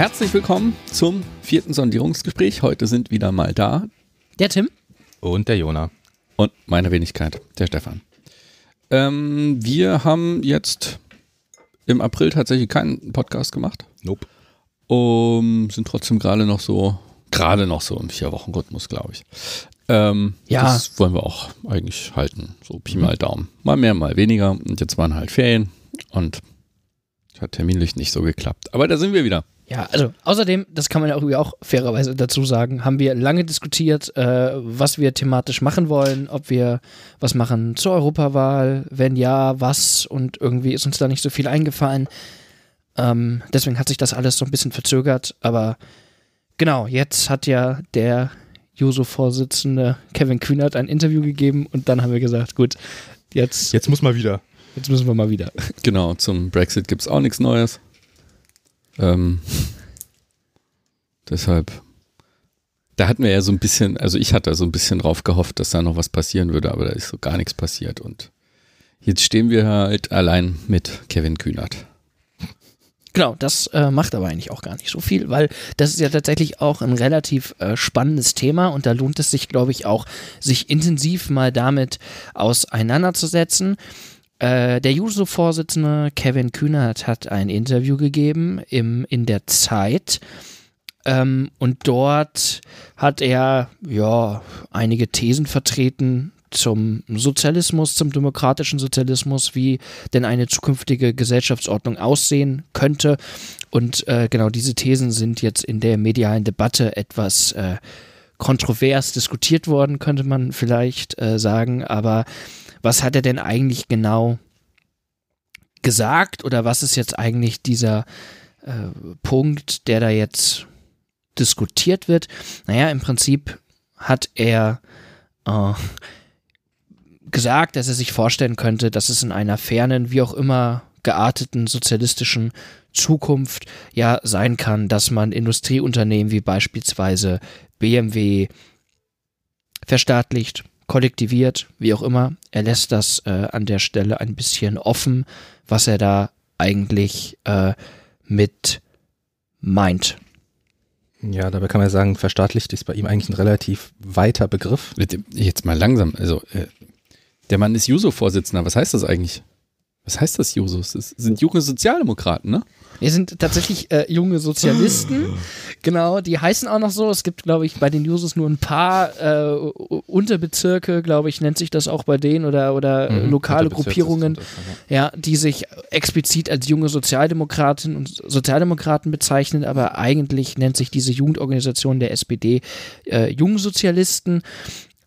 Herzlich willkommen zum vierten Sondierungsgespräch. Heute sind wieder mal da Der Tim? Und der Jona. und meine Wenigkeit, der Stefan. Ähm, wir haben jetzt im April tatsächlich keinen Podcast gemacht. Nope. Um, sind trotzdem gerade noch so, gerade noch so im Vier-Wochen-Rhythmus, glaube ich. Ähm, Ja. Das wollen wir auch eigentlich halten. So Pi mal Daumen. Mal mehr, mal weniger. Und jetzt waren halt Ferien und hat terminlich nicht so geklappt. Aber da sind wir wieder. Ja, also außerdem, das kann man ja auch, irgendwie auch fairerweise dazu sagen, haben wir lange diskutiert, äh, was wir thematisch machen wollen, ob wir was machen zur Europawahl, wenn ja, was und irgendwie ist uns da nicht so viel eingefallen. Ähm, deswegen hat sich das alles so ein bisschen verzögert, aber genau, jetzt hat ja der Juso-Vorsitzende Kevin Kühnert ein Interview gegeben und dann haben wir gesagt, gut, jetzt, Jetzt muss mal wieder. jetzt müssen wir mal wieder. Genau, zum Brexit gibt es auch nichts Neues. Ähm, deshalb, da hatten wir ja so ein bisschen, also ich hatte so ein bisschen drauf gehofft, dass da noch was passieren würde, aber da ist so gar nichts passiert. Und jetzt stehen wir halt allein mit Kevin Kühnert. Genau, das äh, macht aber eigentlich auch gar nicht so viel, weil das ist ja tatsächlich auch ein relativ äh, spannendes Thema und da lohnt es sich, glaube ich, auch, sich intensiv mal damit auseinanderzusetzen. Äh, der Juso-Vorsitzende Kevin Kühnert hat ein Interview gegeben im, in der Zeit. Ähm, und dort hat er ja einige Thesen vertreten zum Sozialismus, zum demokratischen Sozialismus, wie denn eine zukünftige Gesellschaftsordnung aussehen könnte. Und äh, genau diese Thesen sind jetzt in der medialen Debatte etwas äh, kontrovers diskutiert worden, könnte man vielleicht äh, sagen. Aber was hat er denn eigentlich genau gesagt oder was ist jetzt eigentlich dieser äh, Punkt, der da jetzt diskutiert wird? Naja, im Prinzip hat er äh, gesagt, dass er sich vorstellen könnte, dass es in einer fernen, wie auch immer gearteten sozialistischen Zukunft ja sein kann, dass man Industrieunternehmen wie beispielsweise BMW verstaatlicht, kollektiviert, wie auch immer. Er lässt das äh, an der Stelle ein bisschen offen, was er da eigentlich äh, mit meint. Ja, dabei kann man sagen, verstaatlicht ist bei ihm eigentlich ein relativ weiter Begriff. Jetzt mal langsam, also äh, der Mann ist Juso-Vorsitzender, was heißt das eigentlich? Was heißt das Jusos? Das sind junge Sozialdemokraten, ne? Wir sind tatsächlich äh, junge Sozialisten. genau, die heißen auch noch so. Es gibt, glaube ich, bei den Jusos nur ein paar äh, Unterbezirke, glaube ich, nennt sich das auch bei denen oder, oder äh, Mhm. lokale Unterbezirks- Gruppierungen, das, ja. die sich explizit als junge Sozialdemokraten und Sozialdemokraten bezeichnen, aber eigentlich nennt sich diese Jugendorganisation der SPD äh, Jungsozialisten.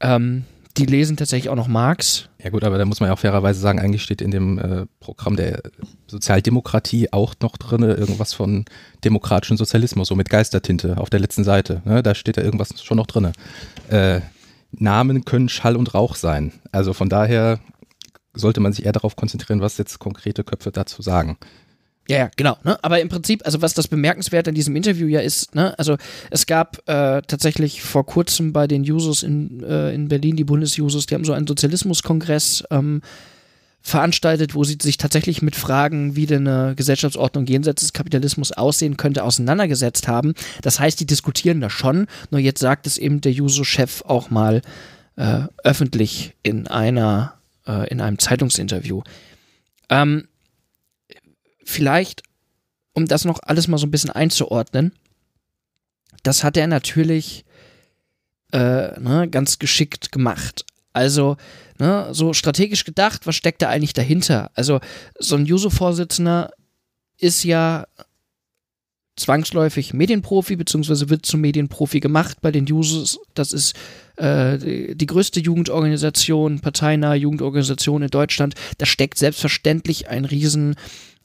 Ähm, die lesen tatsächlich auch noch Marx. Ja gut, aber da muss man ja auch fairerweise sagen, eigentlich steht in dem äh, Programm der Sozialdemokratie auch noch drin irgendwas von demokratischen Sozialismus, so mit Geistertinte auf der letzten Seite. Ne? Da steht da irgendwas schon noch drin. Äh, Namen können Schall und Rauch sein. Also von daher sollte man sich eher darauf konzentrieren, was jetzt konkrete Köpfe dazu sagen. Ja, ja, genau. Ne? Aber im Prinzip, also was das bemerkenswert an diesem Interview ja ist, ne? also es gab äh, tatsächlich vor kurzem bei den Jusos in, äh, in Berlin, die Bundesjusos, die haben so einen Sozialismuskongress ähm, veranstaltet, wo sie sich tatsächlich mit Fragen, wie denn eine Gesellschaftsordnung jenseits des Kapitalismus aussehen könnte, auseinandergesetzt haben. Das heißt, die diskutieren da schon, nur jetzt sagt es eben der Juso-Chef auch mal äh, öffentlich in einer, äh, in einem Zeitungsinterview. Ähm, vielleicht, um das noch alles mal so ein bisschen einzuordnen, das hat er natürlich äh, ne, ganz geschickt gemacht. Also, ne, so strategisch gedacht, was steckt da eigentlich dahinter? Also, so ein Juso-Vorsitzender ist ja zwangsläufig Medienprofi, beziehungsweise wird zum Medienprofi gemacht bei den Jusos. Das ist äh, die, größte Jugendorganisation, parteinahe Jugendorganisation in Deutschland. Da steckt selbstverständlich ein riesen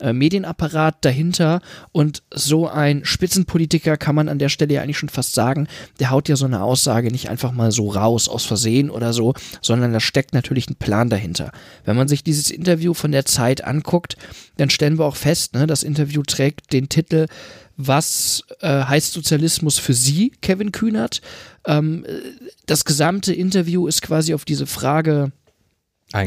äh, Medienapparat dahinter und so ein Spitzenpolitiker kann man an der Stelle ja eigentlich schon fast sagen, der haut ja so eine Aussage nicht einfach mal so raus aus Versehen oder so, sondern da steckt natürlich ein Plan dahinter. Wenn man sich dieses Interview von der Zeit anguckt, dann stellen wir auch fest, ne, das Interview trägt den Titel was äh, heißt Sozialismus für Sie, Kevin Kühnert? Ähm, das gesamte Interview ist quasi auf diese Frage.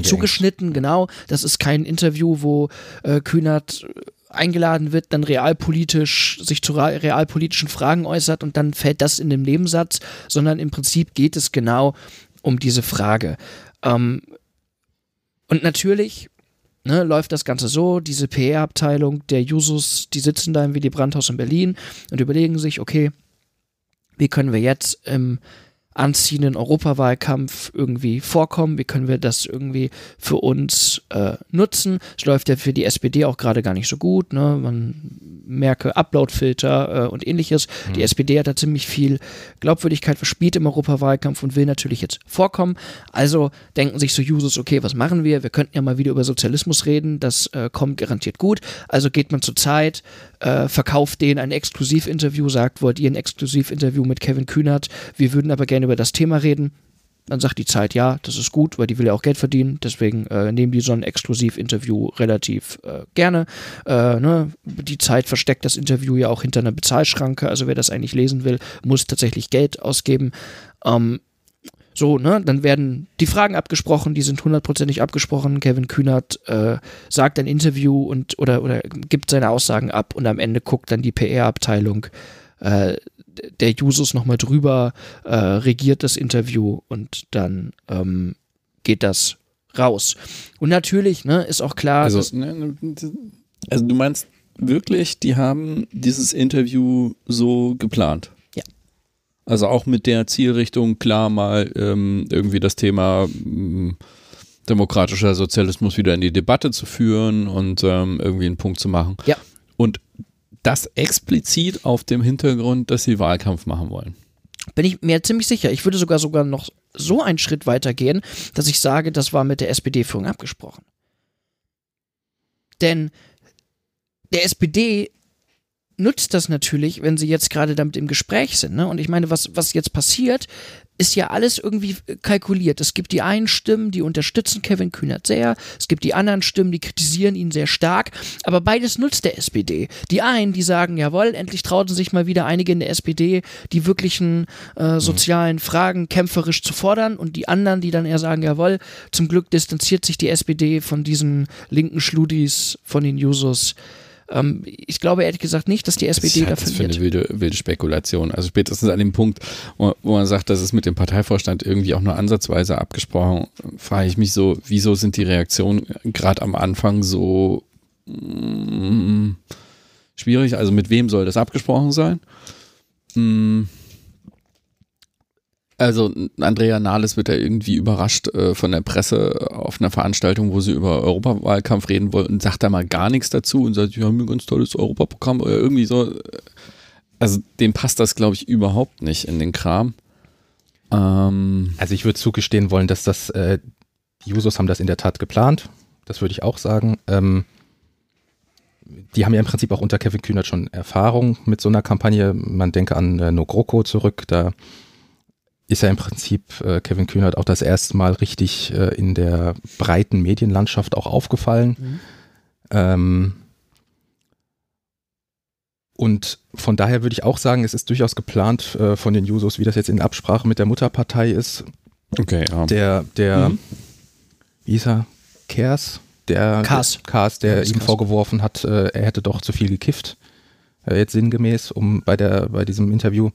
Zugeschnitten, genau. Das ist kein Interview, wo äh, Kühnert eingeladen wird, dann realpolitisch sich zu realpolitischen Fragen äußert und dann fällt das in den Nebensatz, sondern im Prinzip geht es genau um diese Frage. Ähm, und natürlich ne, läuft das Ganze so, diese PR-Abteilung der Jusos, die sitzen da im Willy Brandt-Haus in Berlin und überlegen sich, okay, wie können wir jetzt im anziehenden Europawahlkampf irgendwie vorkommen? Wie können wir das irgendwie für uns äh, nutzen? Es läuft ja für die SPD auch gerade gar nicht so gut. Ne? Man merke Uploadfilter äh, und ähnliches. Mhm. Die SPD hat da ziemlich viel Glaubwürdigkeit verspielt im Europawahlkampf und will natürlich jetzt vorkommen. Also denken sich so Users, okay, was machen wir? Wir könnten ja mal wieder über Sozialismus reden. Das äh, kommt garantiert gut. Also geht man zur Zeit, äh, verkauft denen ein Exklusivinterview, sagt, wollt ihr ein Exklusivinterview mit Kevin Kühnert? Wir würden aber gerne über das Thema reden. Dann sagt die Zeit, ja, das ist gut, weil die will ja auch Geld verdienen. Deswegen äh, nehmen die so ein Exklusivinterview relativ äh, gerne. Äh, ne? Die Zeit versteckt das Interview ja auch hinter einer Bezahlschranke. Also wer das eigentlich lesen will, muss tatsächlich Geld ausgeben. Ähm, so, ne, dann werden die Fragen abgesprochen, die sind hundertprozentig abgesprochen. Kevin Kühnert äh, sagt ein Interview und oder, oder gibt seine Aussagen ab und am Ende guckt dann die PR-Abteilung äh, der Jusos nochmal drüber, äh, regiert das Interview und dann ähm, geht das raus. Und natürlich, ne, ist auch klar. Also, ne, ne, also du meinst wirklich, die haben dieses Interview so geplant? Also auch mit der Zielrichtung, klar mal ähm, irgendwie das Thema ähm, demokratischer Sozialismus wieder in die Debatte zu führen und ähm, irgendwie einen Punkt zu machen. Ja. Und das explizit auf dem Hintergrund, dass sie Wahlkampf machen wollen. Bin ich mir ziemlich sicher. Ich würde sogar sogar noch so einen Schritt weiter gehen, dass ich sage, das war mit der SPD-Führung abgesprochen. Denn der SPD nutzt das natürlich, wenn sie jetzt gerade damit im Gespräch sind. Ne? Und ich meine, was, was jetzt passiert, ist ja alles irgendwie kalkuliert. Es gibt die einen Stimmen, die unterstützen Kevin Kühnert sehr, es gibt die anderen Stimmen, die kritisieren ihn sehr stark, aber beides nutzt der SPD. Die einen, die sagen, jawohl, endlich trauten sich mal wieder einige in der SPD, die wirklichen äh, mhm. sozialen Fragen kämpferisch zu fordern und die anderen, die dann eher sagen, jawohl, zum Glück distanziert sich die SPD von diesen linken Schludis, von den Jusos. Ähm, ich glaube ehrlich gesagt nicht, dass die SPD da verliert. Das ist für eine wilde, wilde Spekulation. Also spätestens an dem Punkt, wo, wo man sagt, das ist mit dem Parteivorstand irgendwie auch nur ansatzweise abgesprochen, frage ich mich so, wieso sind die Reaktionen gerade am Anfang so mm, schwierig? Also mit wem soll das abgesprochen sein? Mm, also Andrea Nahles wird ja irgendwie überrascht äh, von der Presse auf einer Veranstaltung, wo sie über Europawahlkampf reden wollten und sagt da mal gar nichts dazu und sagt, wir haben ein ganz tolles Europaprogramm oder irgendwie so. Also dem passt das, glaube ich, überhaupt nicht in den Kram. Ähm also ich würde zugestehen wollen, dass das, äh, die Jusos haben das in der Tat geplant. Das würde ich auch sagen. Ähm die haben ja im Prinzip auch unter Kevin Kühnert schon Erfahrung mit so einer Kampagne. Man denke an äh, No zurück, da ist ja im Prinzip äh, Kevin Kühnert auch das erste Mal richtig äh, in der breiten Medienlandschaft auch aufgefallen. Mhm. Ähm, und von daher würde ich auch sagen, es ist durchaus geplant äh, von den Jusos, wie das jetzt in Absprache mit der Mutterpartei ist. Okay, ja. Der, der, mhm. wie hieß er? Kers? Der, Kars. Kars, der ihm Kars. vorgeworfen hat, äh, er hätte doch zu viel gekifft. Äh, jetzt sinngemäß, um bei der, bei diesem Interview.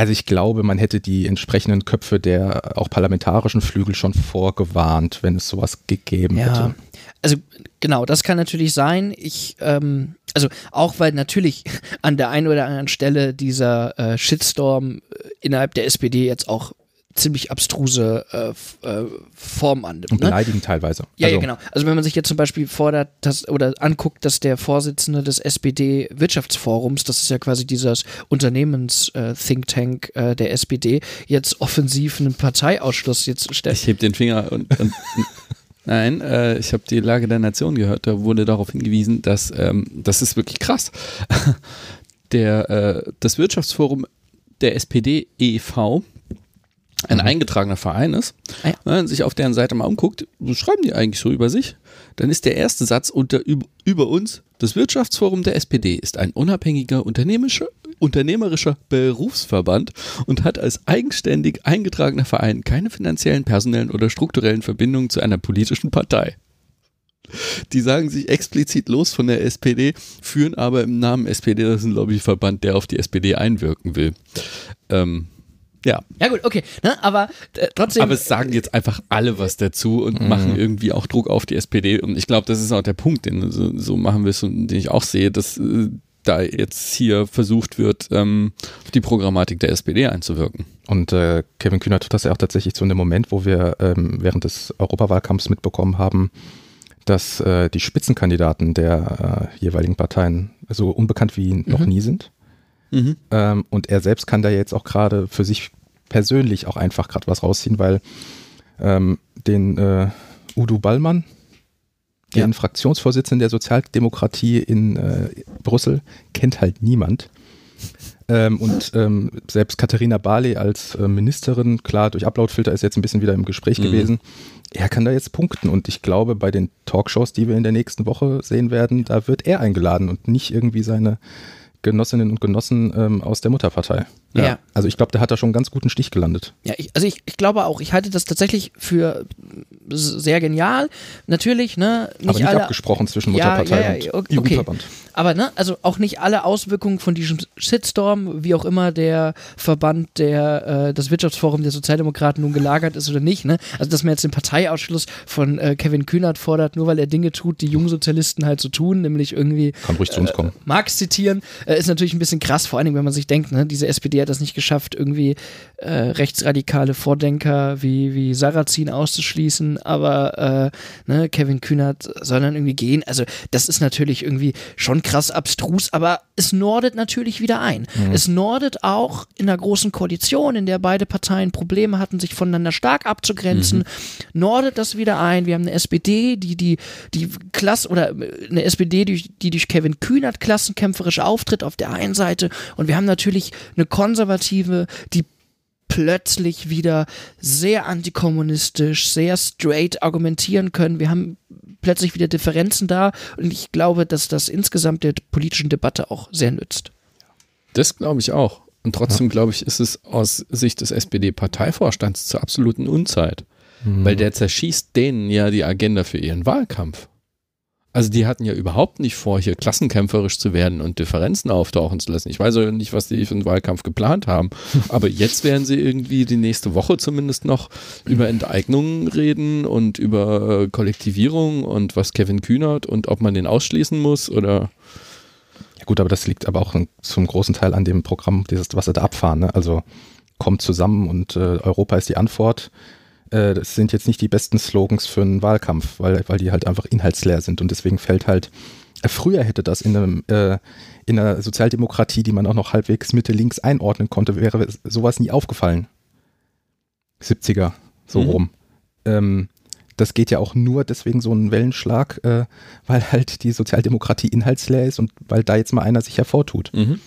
Also ich glaube, man hätte die entsprechenden Köpfe der auch parlamentarischen Flügel schon vorgewarnt, wenn es sowas gegeben ja. hätte. Also genau, das kann natürlich sein. Ich, ähm, also auch weil natürlich an der einen oder anderen Stelle dieser äh, Shitstorm äh, innerhalb der SPD jetzt auch ziemlich abstruse äh, äh, Form annimmt. Und ne? beleidigend teilweise. Ja, also. ja, genau. Also wenn man sich jetzt zum Beispiel fordert, dass, oder anguckt, dass der Vorsitzende des SPD-Wirtschaftsforums, das ist ja quasi dieses Unternehmens-Think äh, Tank äh, der SPD, jetzt offensiv einen Parteiausschluss jetzt stellt. Ich heb den Finger und, und Nein, äh, ich habe die Lage der Nation gehört, da wurde darauf hingewiesen, dass ähm, das ist wirklich krass. Der, äh, das Wirtschaftsforum der SPD e.V., ein mhm. eingetragener Verein ist, ah, ja. ne, sich auf deren Seite mal umguckt, so schreiben die eigentlich so über sich, dann ist der erste Satz unter, über, uns, das Wirtschaftsforum der SPD ist ein unabhängiger unternehmerischer, unternehmerischer Berufsverband und hat als eigenständig eingetragener Verein keine finanziellen, personellen oder strukturellen Verbindungen zu einer politischen Partei. Die sagen sich explizit los von der SPD, führen aber im Namen SPD, das ist ein Lobbyverband, der auf die SPD einwirken will. Ähm, ja. Ja gut, okay, ne, aber äh, trotzdem. Aber es sagen jetzt einfach alle was dazu und mhm. machen irgendwie auch Druck auf die SPD. Und ich glaube, das ist auch der Punkt, den so, so machen wir es und den ich auch sehe, dass äh, da jetzt hier versucht wird, ähm, auf die Programmatik der SPD einzuwirken. Und äh, Kevin Kühner tut das ja auch tatsächlich zu einem Moment, wo wir ähm, während des Europawahlkampfs mitbekommen haben, dass äh, die Spitzenkandidaten der äh, jeweiligen Parteien so unbekannt wie mhm. noch nie sind. Mhm. Ähm, und er selbst kann da jetzt auch gerade für sich persönlich auch einfach gerade was rausziehen, weil ähm, den äh, Udo Ballmann, den ja. Fraktionsvorsitzenden der Sozialdemokratie in äh, Brüssel, kennt halt niemand. Ähm, und ähm, selbst Katharina Barley als äh, Ministerin, klar, durch Uploadfilter ist jetzt ein bisschen wieder im Gespräch mhm. gewesen. Er kann da jetzt punkten und ich glaube, bei den Talkshows, die wir in der nächsten Woche sehen werden, da wird er eingeladen und nicht irgendwie seine Genossinnen und Genossen ähm, aus der Mutterpartei. Ja. ja. Also ich glaube, der hat da schon einen ganz guten Stich gelandet. Ja, ich, also ich, ich glaube auch, ich halte das tatsächlich für sehr genial. Natürlich, ne? Nicht Aber nicht alle, abgesprochen zwischen Mutterpartei ja, ja, und okay. Aber ne, also auch nicht alle Auswirkungen von diesem Shitstorm, wie auch immer der Verband, der äh, das Wirtschaftsforum der Sozialdemokraten nun gelagert ist oder nicht, ne? Also dass man jetzt den Parteiausschluss von äh, Kevin Kühnert fordert, nur weil er Dinge tut, die Jungsozialisten halt so tun, nämlich irgendwie Kann ruhig zu uns kommen. Äh, Marx zitieren, äh, ist natürlich ein bisschen krass, vor allen Dingen, wenn man sich denkt, ne, diese SPD hat das nicht geschafft, irgendwie äh, rechtsradikale Vordenker wie, wie Sarrazin auszuschließen, aber ne, Kevin Kühnert soll dann irgendwie gehen. Also das ist natürlich irgendwie schon krass abstrus, aber es nordet natürlich wieder ein. Mhm. Es nordet auch in der großen Koalition, in der beide Parteien Probleme hatten, sich voneinander stark abzugrenzen, mhm. nordet das wieder ein. Wir haben eine SPD, die die, die Klasse oder eine SPD, die, die durch Kevin Kühnert klassenkämpferisch auftritt auf der einen Seite und wir haben natürlich eine konservative, die plötzlich wieder sehr antikommunistisch, sehr straight argumentieren können. Wir haben plötzlich wieder Differenzen da und ich glaube, dass das insgesamt der politischen Debatte auch sehr nützt. Das glaube ich auch. Und trotzdem ja. glaube ich, ist es aus Sicht des SPD-Parteivorstands zur absoluten Unzeit. Mhm. Weil der zerschießt denen ja die Agenda für ihren Wahlkampf. Also die hatten ja überhaupt nicht vor, hier klassenkämpferisch zu werden und Differenzen auftauchen zu lassen. Ich weiß auch nicht, was die für einen Wahlkampf geplant haben. Aber jetzt werden sie irgendwie die nächste Woche zumindest noch über Enteignungen reden und über äh, Kollektivierung und was Kevin Kühnert und ob man den ausschließen muss oder. Ja gut, aber das liegt aber auch zum großen Teil an dem Programm, dieses, was sie da abfahren. Ne? Also kommt zusammen und äh, Europa ist die Antwort äh, das sind jetzt nicht die besten Slogans für einen Wahlkampf, weil, weil die halt einfach inhaltsleer sind und deswegen fällt halt, äh, früher hätte das in, einem, äh, in einer Sozialdemokratie, die man auch noch halbwegs Mitte-Links einordnen konnte, wäre sowas nie aufgefallen. 70er, so mhm. rum. Ähm, das geht ja auch nur deswegen so einen Wellenschlag, äh, weil halt die Sozialdemokratie inhaltsleer ist und weil da jetzt mal einer sich hervortut. Mhm.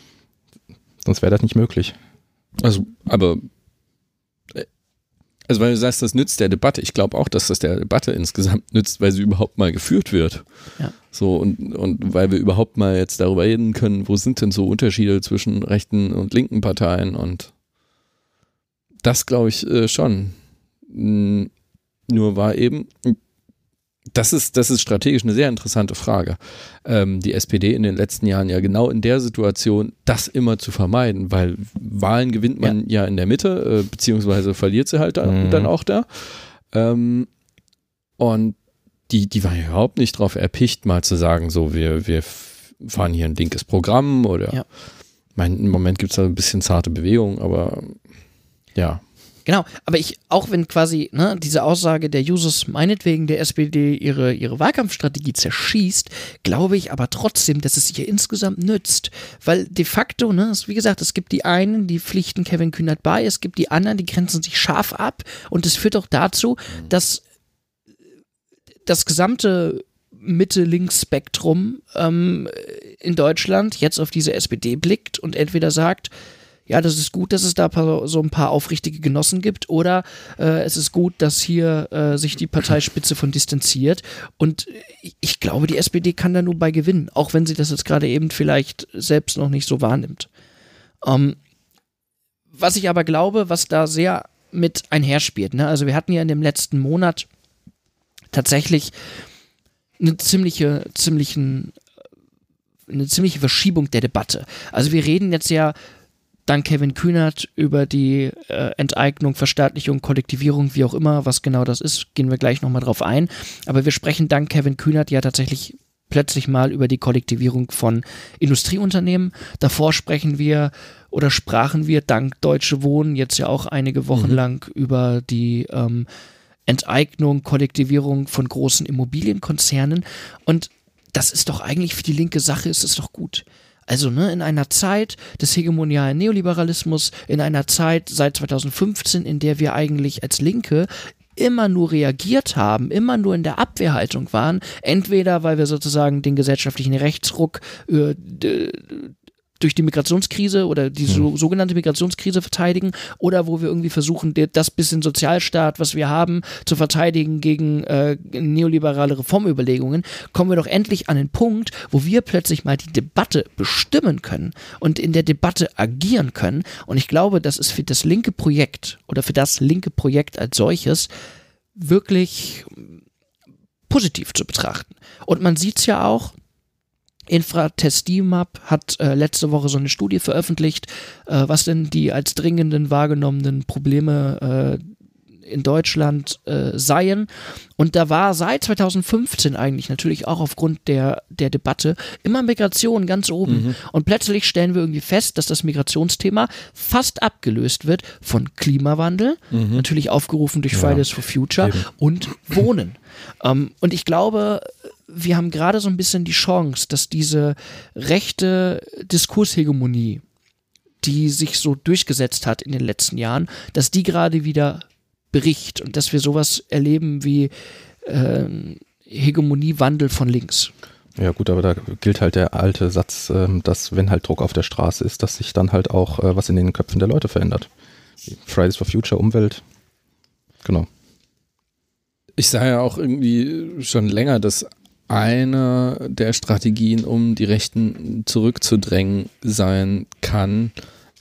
Sonst wäre das nicht möglich. Also, aber also weil du sagst, das nützt der Debatte. Ich glaube auch, dass das der Debatte insgesamt nützt, weil sie überhaupt mal geführt wird. Ja. So und, und weil wir überhaupt mal jetzt darüber reden können, wo sind denn so Unterschiede zwischen rechten und linken Parteien und das glaube ich äh, schon. Nur war eben, das ist, das ist strategisch eine sehr interessante Frage. Ähm, die SPD in den letzten Jahren ja genau in der Situation, das immer zu vermeiden, weil Wahlen gewinnt man ja, ja in der Mitte, äh, beziehungsweise verliert sie halt dann, mhm. dann auch da. Ähm, und die, die waren ja überhaupt nicht drauf erpicht, mal zu sagen, so, wir, wir fahren hier ein linkes Programm oder ja. mein, im Moment gibt es da ein bisschen zarte Bewegung, aber ja. Genau, aber ich, auch wenn quasi ne, diese Aussage der Jusos meinetwegen der SPD ihre, ihre Wahlkampfstrategie zerschießt, glaube ich aber trotzdem, dass es ihr insgesamt nützt. Weil de facto, ne, wie gesagt, es gibt die einen, die pflichten Kevin Kühnert bei, es gibt die anderen, die grenzen sich scharf ab und es führt auch dazu, dass das gesamte Mitte-Links-Spektrum ähm, in Deutschland jetzt auf diese SPD blickt und entweder sagt, ja, das ist gut, dass es da so ein paar aufrichtige Genossen gibt oder äh, es ist gut, dass hier äh, sich die Parteispitze von distanziert und ich glaube, die SPD kann da nur bei gewinnen, auch wenn sie das jetzt gerade eben vielleicht selbst noch nicht so wahrnimmt. Ähm, was ich aber glaube, was da sehr mit einherspielt, ne? also wir hatten ja in dem letzten Monat tatsächlich eine ziemliche, ziemlichen, eine ziemliche Verschiebung der Debatte. Also wir reden jetzt ja dank Kevin Kühnert über die äh, Enteignung, Verstaatlichung, Kollektivierung, wie auch immer, was genau das ist, gehen wir gleich nochmal drauf ein. Aber wir sprechen dank Kevin Kühnert ja tatsächlich plötzlich mal über die Kollektivierung von Industrieunternehmen. Davor sprechen wir oder sprachen wir dank Deutsche Wohnen jetzt ja auch einige Wochen mhm. lang über die ähm, Enteignung, Kollektivierung von großen Immobilienkonzernen. Und das ist doch eigentlich für die linke Sache, ist es doch gut. Also ne, in einer Zeit des hegemonialen Neoliberalismus, in einer Zeit seit 2015, in der wir eigentlich als Linke immer nur reagiert haben, immer nur in der Abwehrhaltung waren, entweder weil wir sozusagen den gesellschaftlichen Rechtsruck äh, durch die Migrationskrise oder die so, hm. sogenannte Migrationskrise verteidigen oder wo wir irgendwie versuchen, das bisschen Sozialstaat, was wir haben, zu verteidigen gegen äh, neoliberale Reformüberlegungen, kommen wir doch endlich an den Punkt, wo wir plötzlich mal die Debatte bestimmen können und in der Debatte agieren können. Und ich glaube, das ist für das linke Projekt oder für das linke Projekt als solches wirklich positiv zu betrachten. Und man sieht es ja auch, Infratestimab hat äh, letzte Woche so eine Studie veröffentlicht, äh, was denn die als dringenden wahrgenommenen Probleme äh, in Deutschland äh, seien. Und da war seit 2015 eigentlich natürlich auch aufgrund der, der Debatte immer Migration ganz oben. Mhm. Und plötzlich stellen wir irgendwie fest, dass das Migrationsthema fast abgelöst wird von Klimawandel, mhm. natürlich aufgerufen durch ja. Fridays for Future Eben. und Wohnen. ähm, und ich glaube, wir haben gerade so ein bisschen die Chance, dass diese rechte Diskurshegemonie, die sich so durchgesetzt hat in den letzten Jahren, dass die gerade wieder bricht und dass wir sowas erleben wie äh, Hegemoniewandel von links. Ja gut, aber da gilt halt der alte Satz, ähm, dass wenn halt Druck auf der Straße ist, dass sich dann halt auch äh, was in den Köpfen der Leute verändert. Fridays for Future, Umwelt, genau. Ich sage ja auch irgendwie schon länger, dass eine der Strategien, um die Rechten zurückzudrängen sein kann,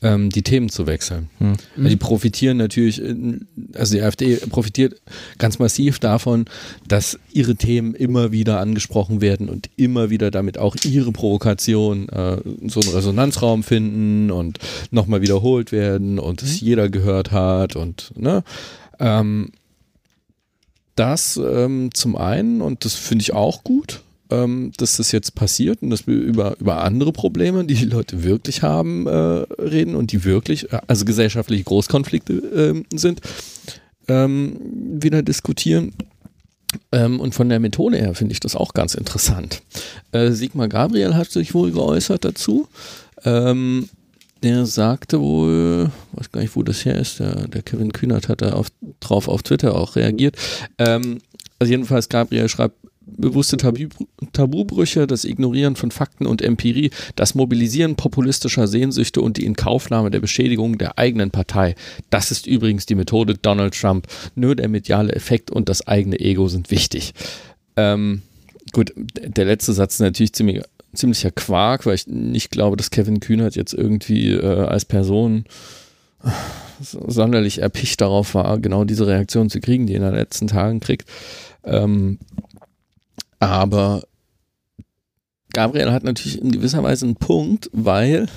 ähm, die Themen zu wechseln. Hm. Also die profitieren natürlich, also die AfD profitiert ganz massiv davon, dass ihre Themen immer wieder angesprochen werden und immer wieder damit auch ihre Provokation äh, so einen Resonanzraum finden und nochmal wiederholt werden und es mhm. jeder gehört hat und ne. Ähm, das ähm, zum einen, und das finde ich auch gut, ähm, dass das jetzt passiert und dass wir über, über andere Probleme, die die Leute wirklich haben, äh, reden und die wirklich, äh, also gesellschaftliche Großkonflikte äh, sind, ähm, wieder diskutieren. Ähm, und von der Methode her finde ich das auch ganz interessant. Äh, Sigmar Gabriel hat sich wohl geäußert dazu. Ähm, der sagte wohl, weiß gar nicht, wo das her ist, der, der Kevin Kühnert hat da auf, drauf auf Twitter auch reagiert. Ähm, also jedenfalls, Gabriel schreibt, bewusste Tabu Tabubrüche, das Ignorieren von Fakten und Empirie, das Mobilisieren populistischer Sehnsüchte und die Inkaufnahme der Beschädigung der eigenen Partei. Das ist übrigens die Methode Donald Trump. Nur der mediale Effekt und das eigene Ego sind wichtig. Ähm, gut, der letzte Satz ist natürlich ziemlich ziemlicher Quark, weil ich nicht glaube, dass Kevin Kühnert jetzt irgendwie äh, als Person sonderlich erpicht darauf war, genau diese Reaktion zu kriegen, die er in den letzten Tagen kriegt. Ähm, aber Gabriel hat natürlich in gewisser Weise einen Punkt, weil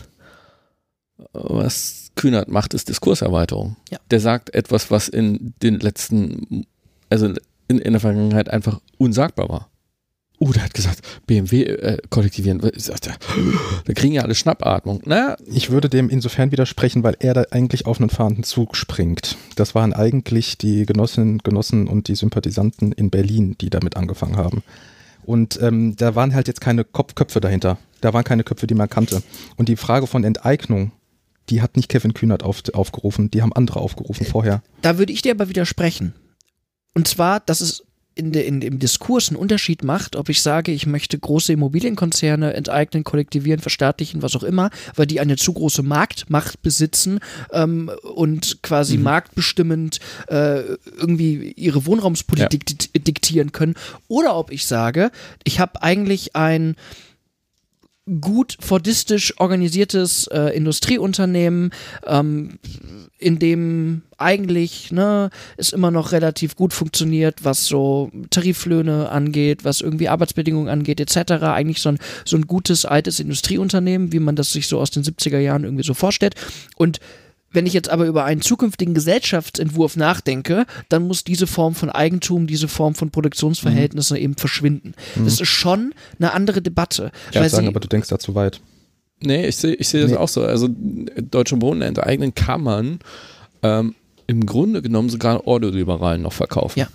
was Kühnert macht, ist Diskurserweiterung. Ja. Der sagt etwas, was in den letzten, also in, in der Vergangenheit einfach unsagbar war. Uh, der hat gesagt, BMW äh, kollektivieren. Da kriegen ja alle Schnappatmung. Naja. Ich würde dem insofern widersprechen, weil er da eigentlich auf einen fahrenden Zug springt. Das waren eigentlich die Genossinnen, Genossen und die Sympathisanten in Berlin, die damit angefangen haben. Und ähm, da waren halt jetzt keine Kopfköpfe dahinter. Da waren keine Köpfe, die man kannte. Und die Frage von Enteignung, die hat nicht Kevin Kühnert auf, aufgerufen, die haben andere aufgerufen vorher. Da würde ich dir aber widersprechen. Und zwar, dass es in de, in, im Diskurs einen Unterschied macht, ob ich sage, ich möchte große Immobilienkonzerne enteignen, kollektivieren, verstaatlichen, was auch immer, weil die eine zu große Marktmacht besitzen ähm, und quasi mhm. marktbestimmend äh, irgendwie ihre Wohnraumspolitik ja. diktieren können, oder ob ich sage, ich habe eigentlich ein gut fordistisch organisiertes äh, Industrieunternehmen, ähm, in dem eigentlich ne, es immer noch relativ gut funktioniert, was so Tariflöhne angeht, was irgendwie Arbeitsbedingungen angeht, etc. Eigentlich so ein, so ein gutes altes Industrieunternehmen, wie man das sich so aus den 70er Jahren irgendwie so vorstellt. Und wenn ich jetzt aber über einen zukünftigen Gesellschaftsentwurf nachdenke, dann muss diese Form von Eigentum, diese Form von Produktionsverhältnissen mhm. eben verschwinden. Mhm. Das ist schon eine andere Debatte. Ich würde sagen, aber du denkst da zu weit. Nee, ich sehe ich seh das nee. auch so. Also Deutsche Wohnen enteignen kann man ähm, im Grunde genommen sogar Ordoliberalen noch verkaufen. Ja.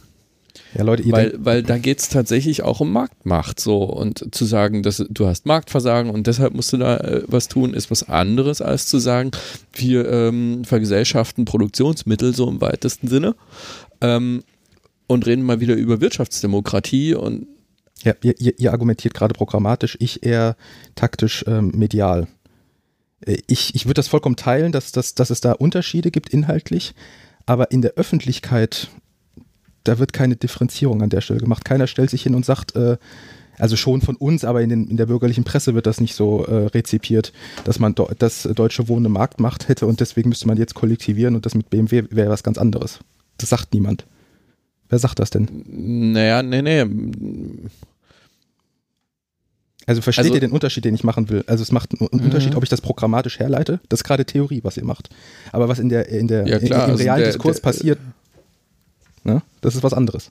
Ja, Leute, weil, weil da geht es tatsächlich auch um Marktmacht so und zu sagen, dass du hast Marktversagen und deshalb musst du da äh, was tun, ist was anderes als zu sagen, wir ähm, vergesellschaften Produktionsmittel so im weitesten Sinne ähm, und reden mal wieder über Wirtschaftsdemokratie und ja, ihr, ihr argumentiert gerade programmatisch, ich eher taktisch ähm, medial. Äh, ich, ich würde das vollkommen teilen, dass, dass, dass es da Unterschiede gibt inhaltlich, aber in der Öffentlichkeit, da wird keine Differenzierung an der Stelle gemacht. Keiner stellt sich hin und sagt, äh, also schon von uns, aber in, den, in, der bürgerlichen Presse wird das nicht so äh, rezipiert, dass man do, das deutsche Wohnen eine Marktmacht hätte und deswegen müsste man jetzt kollektivieren und das mit BMW wäre was ganz anderes. Das sagt niemand. Wer sagt das denn? Naja, nee, nee. Also versteht also, ihr den Unterschied, den ich machen will? Also es macht einen Unterschied, mhm. ob ich das programmatisch herleite. Das ist gerade Theorie, was ihr macht. Aber was in der, in der, ja, klar, im also realen der, Diskurs der, passiert, ne? das ist was anderes.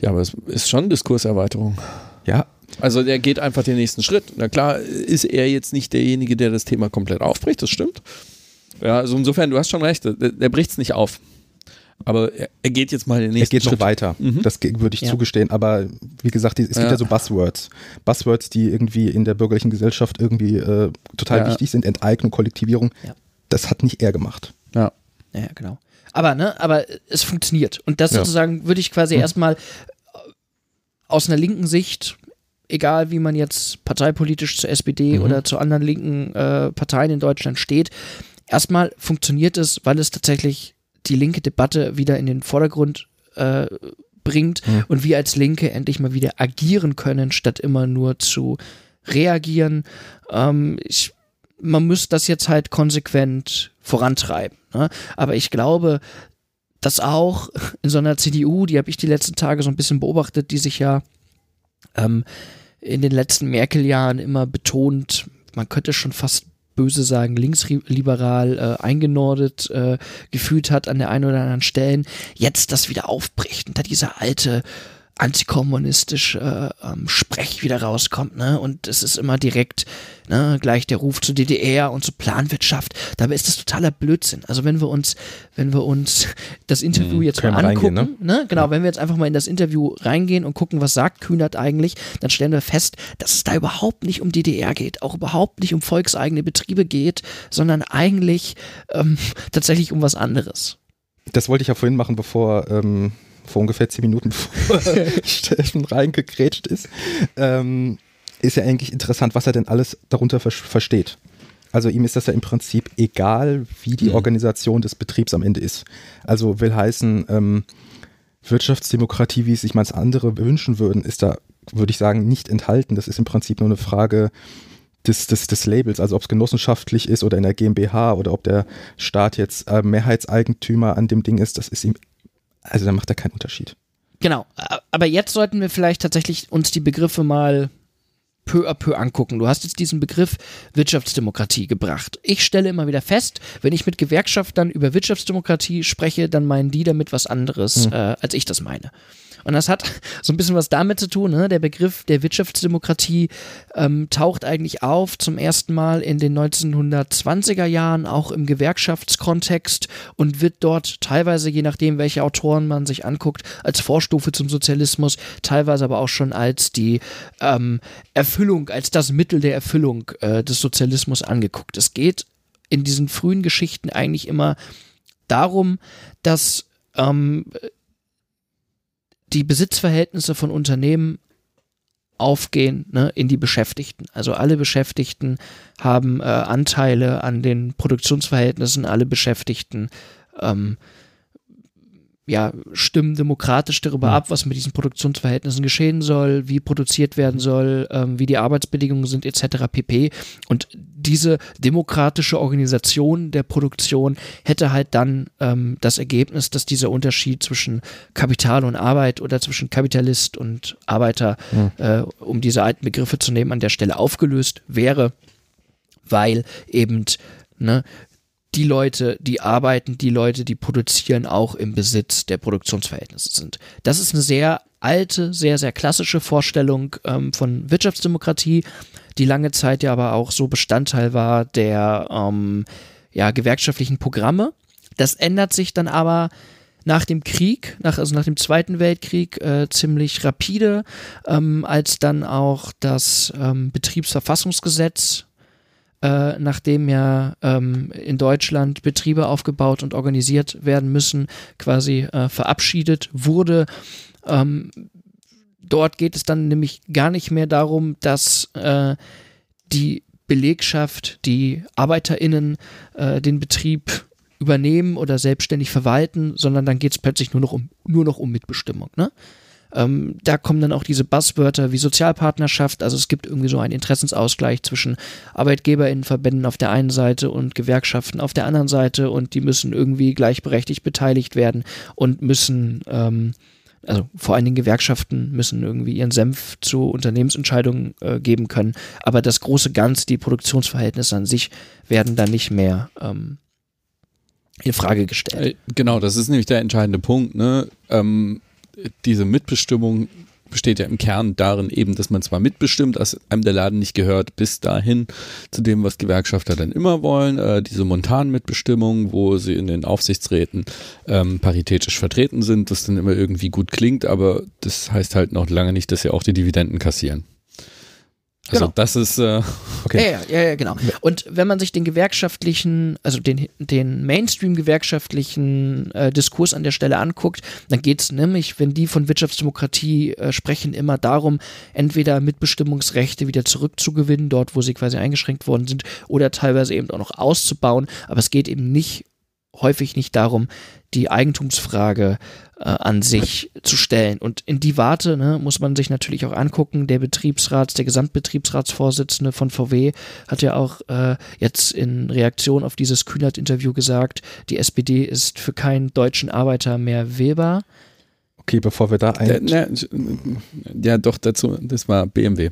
Ja, aber es ist schon Diskurserweiterung. Ja. Also der geht einfach den nächsten Schritt. Na klar, ist er jetzt nicht derjenige, der das Thema komplett aufbricht, das stimmt. Ja, also insofern, du hast schon recht, der, der bricht es nicht auf. Aber er, geht jetzt mal den nächsten Schritt. Er geht noch weiter, mhm. das würde ich ja. zugestehen. Aber wie gesagt, es gibt ja. ja. so Buzzwords. Buzzwords, die irgendwie in der bürgerlichen Gesellschaft irgendwie äh, total ja. wichtig sind. Enteignung, Kollektivierung. Das hat nicht er gemacht. Ja. Ja, genau. Aber, ne, aber es funktioniert. Und das sozusagen würde ich quasi mhm. erstmal aus einer linken Sicht egal wie man jetzt parteipolitisch zur SPD mhm. oder zu anderen linken äh, Parteien in Deutschland steht, erstmal funktioniert es, weil es tatsächlich die linke Debatte wieder in den Vordergrund äh, bringt mhm. und wir als Linke endlich mal wieder agieren können, statt immer nur zu reagieren. Ähm, ich, man muss das jetzt halt konsequent vorantreiben. Ne? Aber ich glaube, dass auch in so einer CDU, die habe ich die letzten Tage so ein bisschen beobachtet, die sich ja ähm, in den letzten Merkel-Jahren immer betont, man könnte schon fast böse sagen, linksliberal äh, eingenordet äh, gefühlt hat an der einen oder anderen Stellen, jetzt das wieder aufbricht und da dieser alte antikommunistische ähm, Sprech wieder rauskommt, ne? Und es ist immer direkt, ne, gleich der Ruf zur DDR und zur Planwirtschaft. Dabei ist das totaler Blödsinn. Also wenn wir uns, wenn wir uns das Interview hm, jetzt mal angucken, ne? ne? Genau, wenn wir jetzt einfach mal in das Interview reingehen und gucken, was sagt Kühnert eigentlich, dann stellen wir fest, dass es da überhaupt nicht um DDR geht, auch überhaupt nicht um volkseigene Betriebe geht, sondern eigentlich ähm, tatsächlich um was anderes. Das wollte ich ja vorhin machen, bevor ähm vor ungefähr zehn Minuten, bevor Steffen reingekrätscht ist, ähm, ist ja eigentlich interessant, was er denn alles darunter ver versteht. Also ihm ist das ja im Prinzip egal, wie die mhm. Organisation des Betriebs am Ende ist. Also will heißen, ähm, Wirtschaftsdemokratie, wie es sich manche andere wünschen würden, ist da, würde ich sagen, nicht enthalten. Das ist im Prinzip nur eine Frage des, des, des Labels, also ob es genossenschaftlich ist oder in der GmbH oder ob der Staat jetzt äh, Mehrheitseigentümer an dem Ding ist, das ist ihm also da macht er keinen Unterschied. Genau, aber jetzt sollten wir vielleicht tatsächlich uns die Begriffe mal peu à peu angucken. Du hast jetzt diesen Begriff Wirtschaftsdemokratie gebracht. Ich stelle immer wieder fest, wenn ich mit Gewerkschaftern über Wirtschaftsdemokratie spreche, dann meinen die damit was anderes, hm. äh, als ich das meine. Und das hat so ein bisschen was damit zu tun. Ne? Der Begriff der Wirtschaftsdemokratie ähm, taucht eigentlich auf zum ersten Mal in den 1920er Jahren, auch im Gewerkschaftskontext und wird dort teilweise, je nachdem, welche Autoren man sich anguckt, als Vorstufe zum Sozialismus, teilweise aber auch schon als die ähm, Erfüllung, als das Mittel der Erfüllung äh, des Sozialismus angeguckt. Es geht in diesen frühen Geschichten eigentlich immer darum, dass ähm, die Besitzverhältnisse von Unternehmen aufgehen ne, in die Beschäftigten. Also alle Beschäftigten haben äh, Anteile an den Produktionsverhältnissen, alle Beschäftigten ähm, ja, stimmen demokratisch darüber ab, was mit diesen Produktionsverhältnissen geschehen soll, wie produziert werden soll, ähm, wie die Arbeitsbedingungen sind, etc. pp. Und diese demokratische Organisation der Produktion hätte halt dann ähm, das Ergebnis, dass dieser Unterschied zwischen Kapital und Arbeit oder zwischen Kapitalist und Arbeiter, Mhm. äh, um diese alten Begriffe zu nehmen, an der Stelle aufgelöst wäre, weil eben ne, die Leute, die arbeiten, die Leute, die produzieren, auch im Besitz der Produktionsverhältnisse sind. Das ist eine sehr alte, sehr, sehr klassische Vorstellung ähm, von Wirtschaftsdemokratie, die lange Zeit ja aber auch so Bestandteil war der ähm, ja, gewerkschaftlichen Programme. Das ändert sich dann aber nach dem Krieg, nach, also nach dem Zweiten Weltkrieg, äh, ziemlich rapide, ähm, als dann auch das ähm, Betriebsverfassungsgesetz äh, nachdem ja ähm, in Deutschland Betriebe aufgebaut und organisiert werden müssen, quasi äh, verabschiedet wurde. Ähm, dort geht es dann nämlich gar nicht mehr darum, dass äh, die Belegschaft, die ArbeiterInnen äh, den Betrieb übernehmen oder selbstständig verwalten, sondern dann geht es plötzlich nur noch um nur noch um Mitbestimmung. Ne? Ähm, da kommen dann auch diese Buzzwörter wie Sozialpartnerschaft. Also es gibt irgendwie so einen Interessensausgleich zwischen ArbeitgeberInnenverbänden auf der einen Seite und Gewerkschaften auf der anderen Seite und die müssen irgendwie gleichberechtigt beteiligt werden und müssen, ähm, also vor allen Dingen Gewerkschaften müssen irgendwie ihren Senf zu Unternehmensentscheidungen äh, geben können. Aber das große Ganze, die Produktionsverhältnisse an sich werden dann nicht mehr ähm, in Frage gestellt. Äh, Genau, das ist nämlich der entscheidende Punkt. Ne? Ähm, diese Mitbestimmung besteht ja im Kern darin eben, dass man zwar mitbestimmt, dass einem der Laden nicht gehört, bis dahin zu dem, was Gewerkschafter dann immer wollen, äh, diese Montanmitbestimmung, wo sie in den Aufsichtsräten ähm, paritätisch vertreten sind, das dann immer irgendwie gut klingt, aber das heißt halt noch lange nicht, dass sie auch die Dividenden kassieren. Also Genau. das ist äh, Okay. Ja, ja, ja, genau. Und wenn man sich den gewerkschaftlichen, also den, den Mainstream-gewerkschaftlichen äh, Diskurs an der Stelle anguckt, dann geht es nämlich, wenn die von Wirtschaftsdemokratie äh, sprechen, immer darum, entweder Mitbestimmungsrechte wieder zurückzugewinnen, dort wo sie quasi eingeschränkt worden sind, oder teilweise eben auch noch auszubauen. Aber es geht eben nicht, häufig nicht darum, die Eigentumsfrage äh, an sich zu stellen. Und in die Warte ne, muss man sich natürlich auch angucken. Der Betriebsrats, der Gesamtbetriebsratsvorsitzende von VW hat ja auch äh, jetzt in Reaktion auf dieses Kühnert-Interview gesagt, die SPD ist für keinen deutschen Arbeiter mehr wählbar. Okay, bevor wir da ein. ne, ja doch dazu, das war BMW.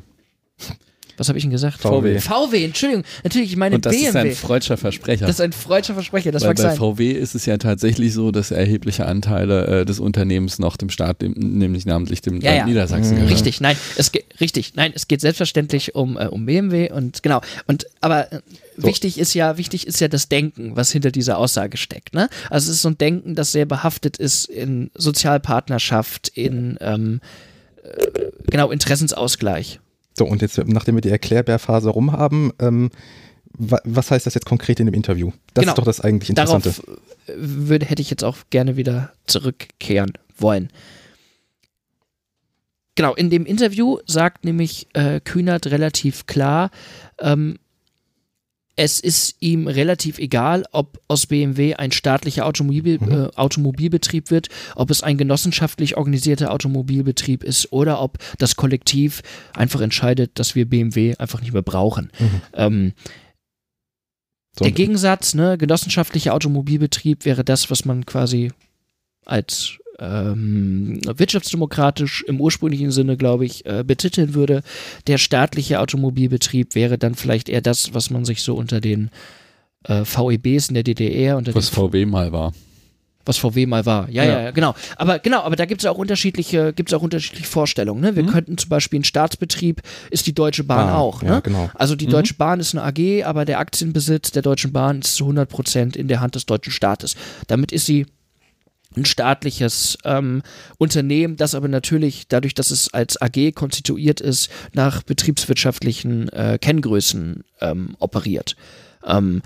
Was habe ich denn gesagt? VW. VW, Entschuldigung. Natürlich, ich meine Und das ist BMW. ein freudscher Versprecher. das ist ein freudscher Versprecher, das Weil mag bei sein. VW ist es ja tatsächlich so, dass erhebliche Anteile äh, des Unternehmens noch dem Staat, dem, nämlich namentlich dem Ja, Land ja. Niedersachsen Mhm. Richtig, nein, es geht richtig, nein, es geht selbstverständlich um, äh, um BMW und genau. Und aber äh, So. wichtig ist ja, wichtig ist ja das Denken, was hinter dieser Aussage steckt. Ne? Also es ist so ein Denken, das sehr behaftet ist in Sozialpartnerschaft, in ähm, äh, genau Interessensausgleich. So, und jetzt, nachdem wir die Erklärbärphase rum haben, ähm, wa was heißt das jetzt konkret in dem Interview? Das Genau. ist doch das eigentlich Interessante. Darauf würde, hätte ich jetzt auch gerne wieder zurückkehren wollen. Genau, in dem Interview sagt nämlich äh, Kühnert relativ klar, ähm, es ist ihm relativ egal, ob aus BMW ein staatlicher Automobil, äh, Automobilbetrieb wird, ob es ein genossenschaftlich organisierter Automobilbetrieb ist oder ob das Kollektiv einfach entscheidet, dass wir BMW einfach nicht mehr brauchen. Ähm, So, der Gegensatz, ne, genossenschaftlicher Automobilbetrieb wäre das, was man quasi als ähm, wirtschaftsdemokratisch im ursprünglichen Sinne, glaube ich, äh, betiteln würde. Der staatliche Automobilbetrieb wäre dann vielleicht eher das, was man sich so unter den äh, VEBs in der DDR, unter Was VW mal war. was VW mal war. Ja, ja, Ja. ja, genau. Aber genau, aber da gibt es auch unterschiedliche, gibt's auch unterschiedliche Vorstellungen. Ne? Wir könnten zum Beispiel ein Staatsbetrieb ist die Deutsche Bahn Bahn, auch. ja, ne? genau. Also die Deutsche Bahn ist eine AG, aber der Aktienbesitz der Deutschen Bahn ist zu 100 Prozent in der Hand des deutschen Staates. Damit ist sie ein staatliches ähm, Unternehmen, das aber natürlich dadurch, dass es als AG konstituiert ist, nach betriebswirtschaftlichen äh, Kenngrößen ähm, operiert. Ähm,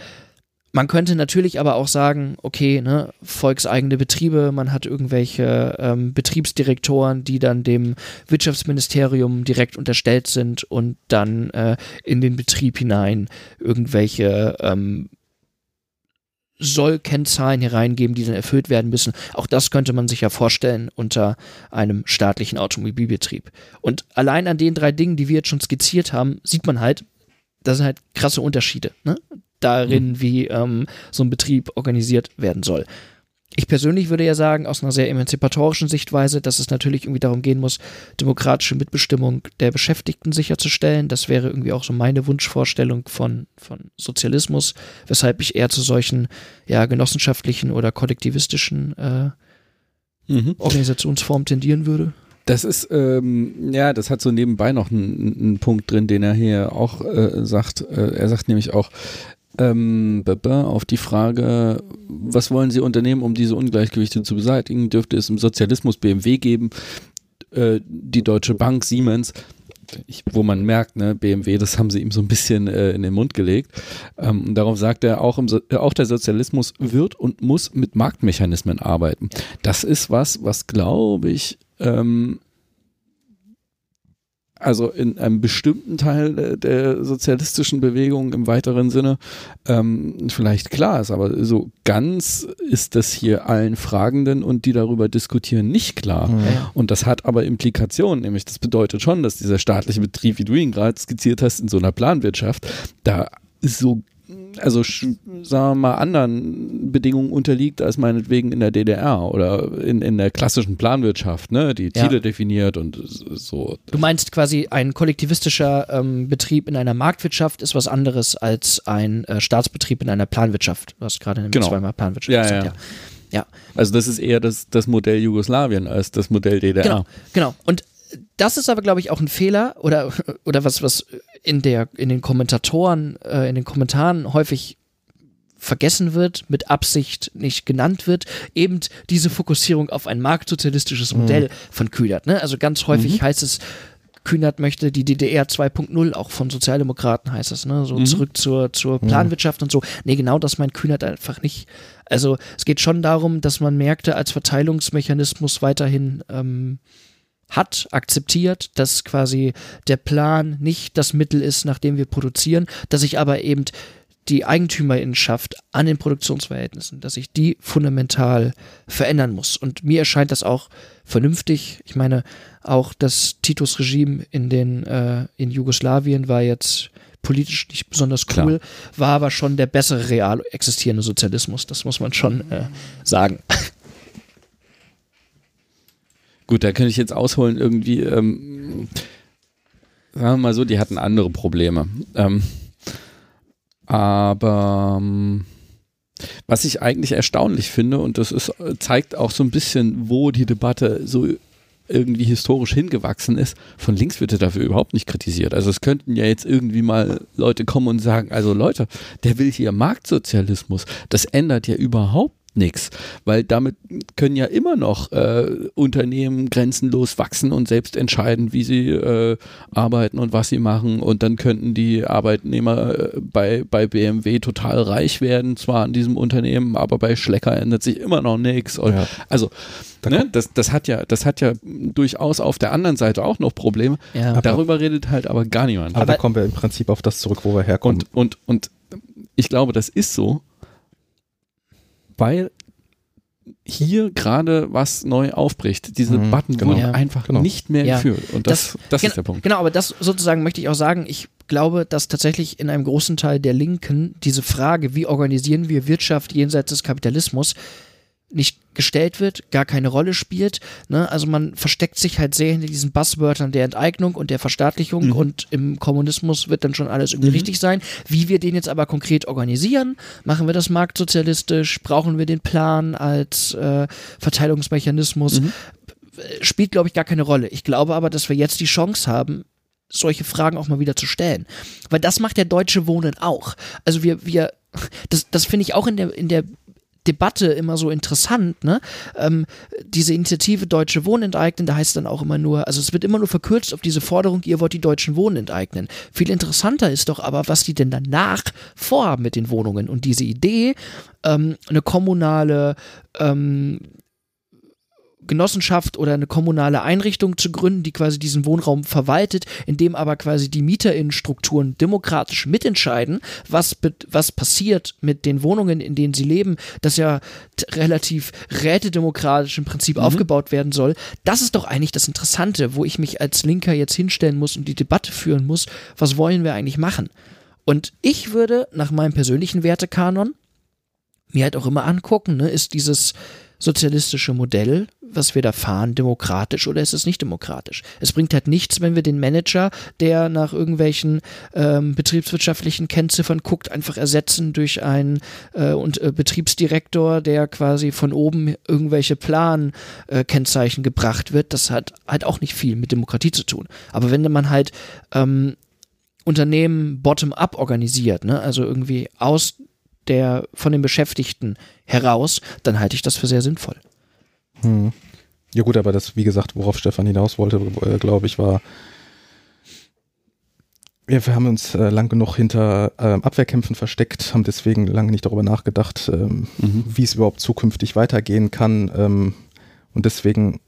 man könnte natürlich aber auch sagen, okay, ne, volkseigene Betriebe, man hat irgendwelche ähm, Betriebsdirektoren, die dann dem Wirtschaftsministerium direkt unterstellt sind und dann äh, in den Betrieb hinein irgendwelche ähm, soll Kennzahlen hier reingeben, die dann erfüllt werden müssen. Auch das könnte man sich ja vorstellen unter einem staatlichen Automobilbetrieb. Und allein an den drei Dingen, die wir jetzt schon skizziert haben, sieht man halt, das sind halt krasse Unterschiede ne? darin, mhm. wie ähm, so ein Betrieb organisiert werden soll. Ich persönlich würde ja sagen, aus einer sehr emanzipatorischen Sichtweise, dass es natürlich irgendwie darum gehen muss, demokratische Mitbestimmung der Beschäftigten sicherzustellen. Das wäre irgendwie auch so meine Wunschvorstellung von, von Sozialismus, weshalb ich eher zu solchen ja, genossenschaftlichen oder kollektivistischen äh, mhm. Organisationsformen tendieren würde. Das ist, ähm, ja, das hat so nebenbei noch einen, einen Punkt drin, den er hier auch äh, sagt. Äh, er sagt nämlich auch, ähm, auf die Frage, was wollen Sie unternehmen, um diese Ungleichgewichte zu beseitigen? Dürfte es im Sozialismus BMW geben, äh, die Deutsche Bank, Siemens, ich, wo man merkt, ne, BMW, das haben sie ihm so ein bisschen äh, in den Mund gelegt. Ähm, darauf sagt er, auch, so auch der Sozialismus wird und muss mit Marktmechanismen arbeiten. Das ist was, was glaube ich ähm, also in einem bestimmten Teil der sozialistischen Bewegung im weiteren Sinne ähm, vielleicht klar ist, aber so ganz ist das hier allen Fragenden und die darüber diskutieren nicht klar. Mhm. Und das hat aber Implikationen, nämlich das bedeutet schon, dass dieser staatliche Betrieb, wie du ihn gerade skizziert hast, in so einer Planwirtschaft, da so also sagen wir mal, anderen Bedingungen unterliegt als meinetwegen in der DDR oder in, in der klassischen Planwirtschaft, ne, die Ziele ja. definiert und so. Du meinst quasi, ein kollektivistischer ähm, Betrieb in einer Marktwirtschaft ist was anderes als ein äh, Staatsbetrieb in einer Planwirtschaft. Du hast gerade nämlich genau. zweimal Planwirtschaft ja, gesagt, ja. ja. Ja. Also das ist eher das, das Modell Jugoslawien als das Modell DDR. Genau, genau. Und das ist aber, glaube ich, auch ein Fehler oder, oder was, was in, der, in den Kommentatoren, äh, in den Kommentaren häufig vergessen wird, mit Absicht nicht genannt wird, eben diese Fokussierung auf ein marktsozialistisches mhm. Modell mhm. von Kühnert. Ne? Also ganz häufig mhm. heißt es, Kühnert möchte die DDR 2.0, auch von Sozialdemokraten heißt es, ne? so mhm. zurück zur, zur. Planwirtschaft und so. Nee, genau das meint Kühnert einfach nicht. Also es geht schon darum, dass man Märkte als Verteilungsmechanismus weiterhin ähm, hat, akzeptiert, dass quasi der Plan nicht das Mittel ist, nach dem wir produzieren, dass sich aber eben die Eigentümerinnenschaft an den Produktionsverhältnissen, dass sich die fundamental verändern muss. Und mir erscheint das auch vernünftig. Ich meine, auch das Titus-Regime in den äh, in Jugoslawien war jetzt politisch nicht besonders cool, Klar. war aber schon der bessere real existierende Sozialismus. Das muss man schon äh, sagen. Gut, da könnte ich jetzt ausholen, irgendwie, ähm, sagen wir mal so, die hatten andere Probleme. Ähm, aber ähm, was ich eigentlich erstaunlich finde, und das ist, zeigt auch so ein bisschen, wo die Debatte so irgendwie historisch hingewachsen ist, von links wird er dafür überhaupt nicht kritisiert. Also es könnten ja jetzt irgendwie mal Leute kommen und sagen, also Leute, der will hier Marktsozialismus. Das ändert ja überhaupt nichts, weil damit können ja immer noch äh, Unternehmen grenzenlos wachsen und selbst entscheiden, wie sie äh, arbeiten und was sie machen und dann könnten die Arbeitnehmer äh, bei, bei BMW total reich werden, zwar an diesem Unternehmen, aber bei Schlecker ändert sich immer noch nichts. Ja. Also ne, das, das, hat ja, das hat ja durchaus auf der anderen Seite auch noch Probleme. Ja. Darüber redet halt aber gar niemand. Aber, aber da kommen wir im Prinzip auf das zurück, wo wir herkommen. Und, und, und ich glaube, das ist so, weil hier gerade was neu aufbricht. Diese mhm, Button genau. ja. einfach genau. nicht mehr ja. geführt. Und das, das, das ist der Punkt. Genau, aber das sozusagen möchte ich auch sagen. Ich glaube, dass tatsächlich in einem großen Teil der Linken diese Frage, wie organisieren wir Wirtschaft jenseits des Kapitalismus, nicht gestellt wird, gar keine Rolle spielt. Ne? Also man versteckt sich halt sehr hinter diesen Buzzwörtern der Enteignung und der Verstaatlichung mhm. und im Kommunismus wird dann schon alles irgendwie mhm. richtig sein. Wie wir den jetzt aber konkret organisieren, machen wir das marktsozialistisch, brauchen wir den Plan als äh, Verteilungsmechanismus, mhm. spielt glaube ich gar keine Rolle. Ich glaube aber, dass wir jetzt die Chance haben, solche Fragen auch mal wieder zu stellen. Weil das macht der deutsche Wohnen auch. Also wir, wir, das, das finde ich auch in der, in der Debatte immer so interessant, ne? Ähm, diese Initiative Deutsche Wohnen enteignen, da heißt dann auch immer nur, also es wird immer nur verkürzt auf diese Forderung, ihr wollt die Deutschen Wohnen enteignen. Viel interessanter ist doch aber, was die denn danach vorhaben mit den Wohnungen. Und diese Idee, ähm, eine kommunale ähm, Genossenschaft oder eine kommunale Einrichtung zu gründen, die quasi diesen Wohnraum verwaltet, in dem aber quasi die Mieterinnenstrukturen demokratisch mitentscheiden, was, was passiert mit den Wohnungen, in denen sie leben, das ja relativ rätedemokratisch im Prinzip mhm. aufgebaut werden soll. Das ist doch eigentlich das Interessante, wo ich mich als Linker jetzt hinstellen muss und die Debatte führen muss, was wollen wir eigentlich machen? Und ich würde nach meinem persönlichen Wertekanon mir halt auch immer angucken, ne, ist dieses sozialistische Modell, was wir da fahren, demokratisch oder ist es nicht demokratisch? Es bringt halt nichts, wenn wir den Manager, der nach irgendwelchen ähm, betriebswirtschaftlichen Kennziffern guckt, einfach ersetzen durch einen äh, und, äh, Betriebsdirektor, der quasi von oben irgendwelche Plan-Kennzeichen äh, gebracht wird. Das hat halt auch nicht viel mit Demokratie zu tun. Aber wenn man halt ähm, Unternehmen bottom-up organisiert, ne? also irgendwie aus der, von den Beschäftigten heraus, dann halte ich das für sehr sinnvoll. Hm. Ja gut, aber das, wie gesagt, worauf Stefan hinaus wollte, äh, glaube ich, war, ja, wir haben uns äh, lang genug hinter äh, Abwehrkämpfen versteckt, haben deswegen lange nicht darüber nachgedacht, ähm, mhm. wie es überhaupt zukünftig weitergehen kann. Ähm, und deswegen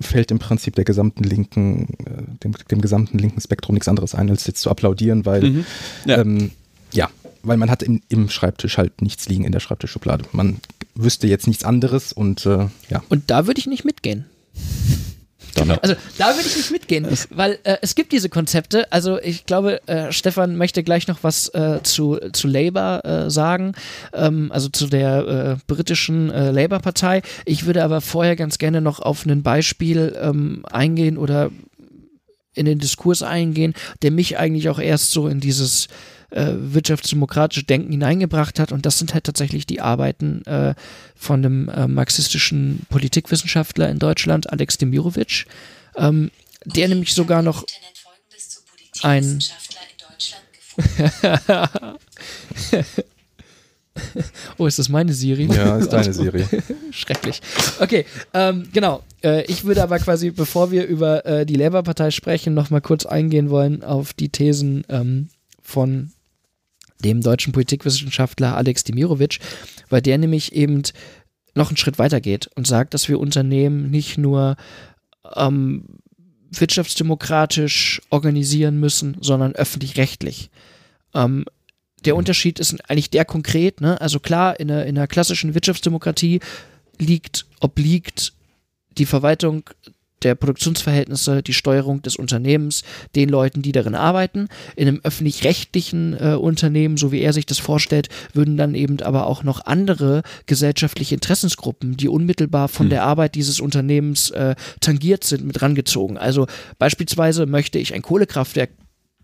fällt im Prinzip der gesamten linken, äh, dem, dem, gesamten linken Spektrum nichts anderes ein, als jetzt zu applaudieren, weil mhm. ja. Ähm, ja weil man hat im, im, Schreibtisch halt nichts liegen in der Schreibtischschublade. Man wüsste jetzt nichts anderes und äh, ja. Und da würde ich nicht mitgehen. Genau. Also da würde ich nicht mitgehen, weil äh, es gibt diese Konzepte. Also ich glaube, äh, Stefan möchte gleich noch was äh, zu, zu Labour äh, sagen, ähm, also zu der äh, britischen äh, Labour-Partei. Ich würde aber vorher ganz gerne noch auf ein Beispiel ähm, eingehen oder in den Diskurs eingehen, der mich eigentlich auch erst so in dieses äh, wirtschaftsdemokratische Denken hineingebracht hat. Und das sind halt tatsächlich die Arbeiten äh, von einem äh, marxistischen Politikwissenschaftler in Deutschland, Alex Demirovic, ähm, der nämlich sogar noch ein oh, ist das meine Serie? Ja, ist deine Serie. Schrecklich. Okay, ähm, genau. Äh, ich würde aber quasi, bevor wir über äh, die Labour-Partei sprechen, noch mal kurz eingehen wollen auf die Thesen ähm, von dem deutschen Politikwissenschaftler Alex Demirovic, weil der nämlich eben noch einen Schritt weiter geht und sagt, dass wir Unternehmen nicht nur ähm, wirtschaftsdemokratisch organisieren müssen, sondern öffentlich-rechtlich. Ähm, der Unterschied ist eigentlich der konkret, ne? also klar, in einer, in einer klassischen Wirtschaftsdemokratie liegt, obliegt die Verwaltung der Produktionsverhältnisse, die Steuerung des Unternehmens, den Leuten, die darin arbeiten. In einem öffentlich-rechtlichen äh, Unternehmen, so wie er sich das vorstellt, würden dann eben aber auch noch andere gesellschaftliche Interessensgruppen, die unmittelbar von hm. der Arbeit dieses Unternehmens äh, tangiert sind, mit rangezogen. Also beispielsweise möchte ich ein Kohlekraftwerk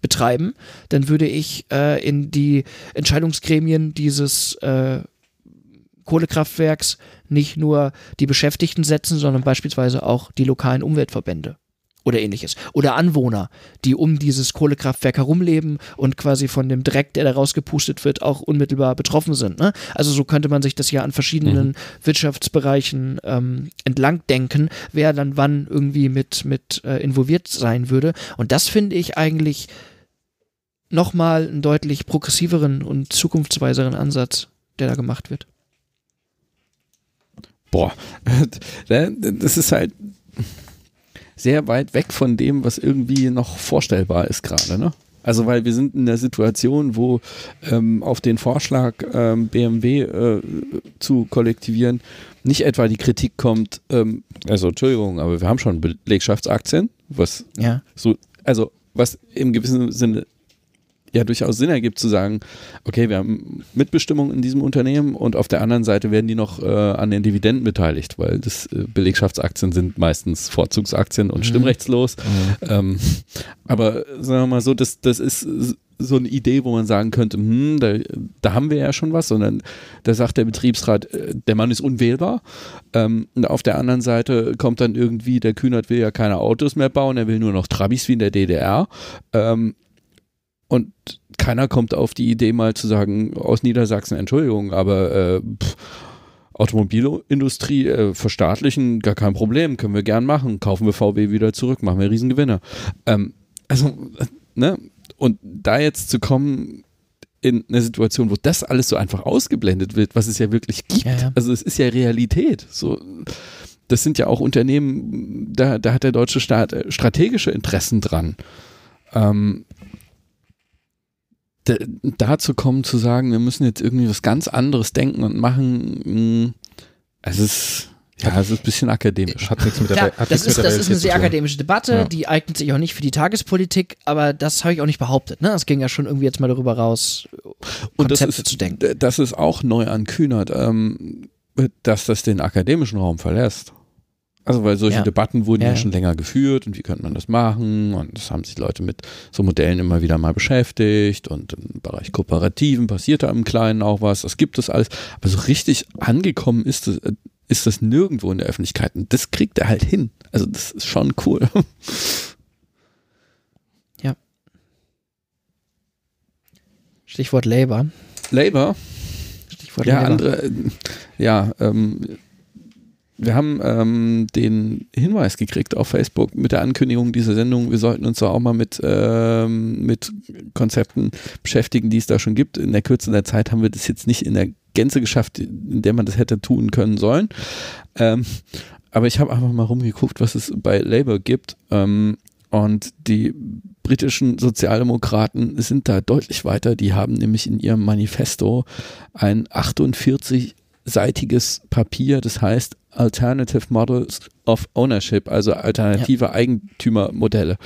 betreiben, dann würde ich äh, in die Entscheidungsgremien dieses äh, Kohlekraftwerks nicht nur die Beschäftigten setzen, sondern beispielsweise auch die lokalen Umweltverbände oder ähnliches. Oder Anwohner, die um dieses Kohlekraftwerk herumleben und quasi von dem Dreck, der da rausgepustet wird, auch unmittelbar betroffen sind. Ne? Also so könnte man sich das ja an verschiedenen mhm. Wirtschaftsbereichen ähm, entlang denken, wer dann wann irgendwie mit, mit äh, involviert sein würde. Und das finde ich eigentlich nochmal einen deutlich progressiveren und zukunftsweiseren Ansatz, der da gemacht wird boah, das ist halt sehr weit weg von dem, was irgendwie noch vorstellbar ist gerade, ne? Also weil wir sind in der Situation, wo ähm, auf den Vorschlag ähm, BMW äh, zu kollektivieren nicht etwa die Kritik kommt, ähm, also Entschuldigung, aber wir haben schon Belegschaftsaktien, was ja. so, also was im gewissen Sinne ja durchaus Sinn ergibt zu sagen, okay, wir haben Mitbestimmung in diesem Unternehmen und auf der anderen Seite werden die noch äh, an den Dividenden beteiligt, weil das äh, Belegschaftsaktien sind meistens Vorzugsaktien und mhm. stimmrechtslos. Mhm. Ähm, aber sagen wir mal so, das, das ist so eine Idee, wo man sagen könnte, hm, da, da haben wir ja schon was, sondern da sagt der Betriebsrat, äh, der Mann ist unwählbar. Ähm, und auf der anderen Seite kommt dann irgendwie, der Kühnert will ja keine Autos mehr bauen, er will nur noch Trabis wie in der DDR. Ähm, und keiner kommt auf die Idee mal zu sagen, aus Niedersachsen, Entschuldigung, aber äh, pff, Automobilindustrie äh, verstaatlichen, gar kein Problem, können wir gern machen. Kaufen wir VW wieder zurück, machen wir Riesengewinne. Ähm, also, äh, ne? Und da jetzt zu kommen in eine Situation, wo das alles so einfach ausgeblendet wird, was es ja wirklich gibt. Ja, ja. Also es ist ja Realität. So, das sind ja auch Unternehmen, da, da hat der deutsche Staat äh, strategische Interessen dran. Ähm, dazu kommen zu sagen, wir müssen jetzt irgendwie was ganz anderes denken und machen, mh, es ist ja, es ist ein bisschen akademisch. Hat nichts mit der, Klar, hat das, ist, das ist eine sehr akademische Debatte, ja. die eignet sich auch nicht für die Tagespolitik, aber das habe ich auch nicht behauptet. Ne? Es ging ja schon irgendwie jetzt mal darüber raus, Konzepte Und das ist, zu denken. Das ist auch neu an Kühnert, ähm, dass das den akademischen Raum verlässt. Also weil solche ja. Debatten wurden ja. ja. schon länger geführt und wie könnte man das machen und das haben sich Leute mit so Modellen immer wieder mal beschäftigt und im Bereich Kooperativen passiert da im Kleinen auch was, das gibt es alles, aber so richtig angekommen ist das, ist das nirgendwo in der Öffentlichkeit und das kriegt er halt hin. Also das ist schon cool. Ja. Stichwort Labour. Labour? Stichwort ja, Labour. andere, ja, ähm, wir haben ähm, den Hinweis gekriegt auf Facebook mit der Ankündigung dieser Sendung, wir sollten uns da auch mal mit, ähm, mit Konzepten beschäftigen, die es da schon gibt. In der Kürze der Zeit haben wir das jetzt nicht in der Gänze geschafft, in der man das hätte tun können sollen. Ähm, aber ich habe einfach mal rumgeguckt, was es bei Labour gibt. Ähm, und die britischen Sozialdemokraten sind da deutlich weiter. Die haben nämlich in ihrem Manifesto ein 48 seitiges Papier, das heißt Alternative Models of Ownership, also alternative ja. Eigentümermodelle,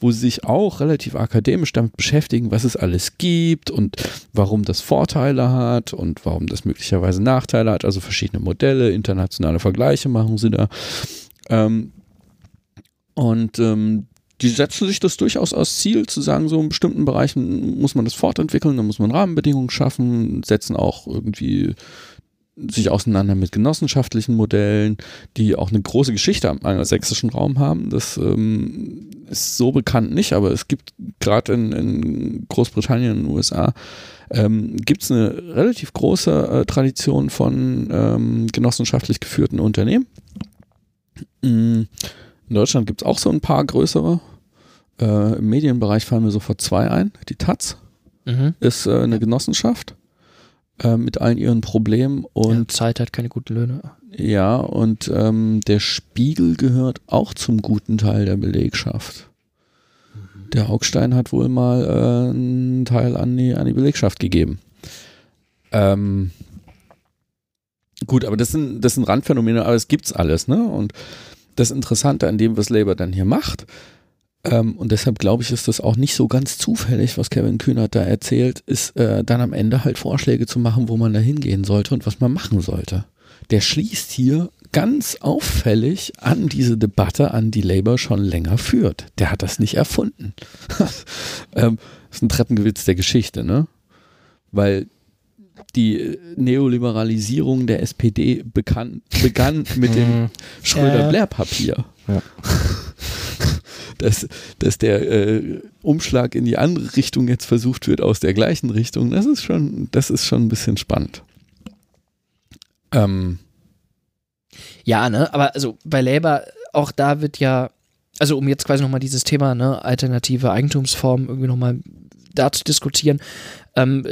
wo sie sich auch relativ akademisch damit beschäftigen, was es alles gibt und warum das Vorteile hat und warum das möglicherweise Nachteile hat, also verschiedene Modelle, internationale Vergleiche machen sie da. Ähm, und ähm, die setzen sich das durchaus als Ziel, zu sagen, so in bestimmten Bereichen muss man das fortentwickeln, da muss man Rahmenbedingungen schaffen, setzen auch irgendwie sich auseinander mit genossenschaftlichen Modellen, die auch eine große Geschichte am angelsächsischen Raum haben. Das ähm, ist so bekannt nicht, aber es gibt gerade in, in, Großbritannien und den USA ähm, gibt es eine relativ große äh, Tradition von ähm, genossenschaftlich geführten Unternehmen. Mm, in Deutschland gibt es auch so ein paar größere. Äh, Im Medienbereich fallen mir sofort zwei ein. Die Taz mhm. ist äh, eine Genossenschaft äh, mit allen ihren Problemen. Und ja, Zeit hat keine guten Löhne. Ja, und ähm, der Spiegel gehört auch zum guten Teil der Belegschaft. Mhm. Der Augstein hat wohl mal äh, einen Teil an die, an die Belegschaft gegeben. Ähm, gut, aber das sind, das sind Randphänomene, aber es gibt's alles, ne? Und das Interessante an dem, was Labour dann hier macht, ähm, und deshalb glaube ich, ist das auch nicht so ganz zufällig, was Kevin Kühnert da erzählt, ist äh, dann am Ende halt Vorschläge zu machen, wo man da hingehen sollte und was man machen sollte. Der schließt hier ganz auffällig an diese Debatte an, die Labour schon länger führt. Der hat das nicht erfunden. ähm, das ist ein Treppengewitz der Geschichte, ne? Weil die Neoliberalisierung der SPD begann, begann mit dem mhm. Schröder-Blair-Papier. Ja. dass, dass der äh, Umschlag in die andere Richtung jetzt versucht wird aus der gleichen Richtung, das ist schon, das ist schon ein bisschen spannend. Ähm. Ja, ne, aber also bei Labour, auch da wird ja, also um jetzt quasi nochmal dieses Thema, ne, alternative Eigentumsformen irgendwie nochmal da zu diskutieren, ähm,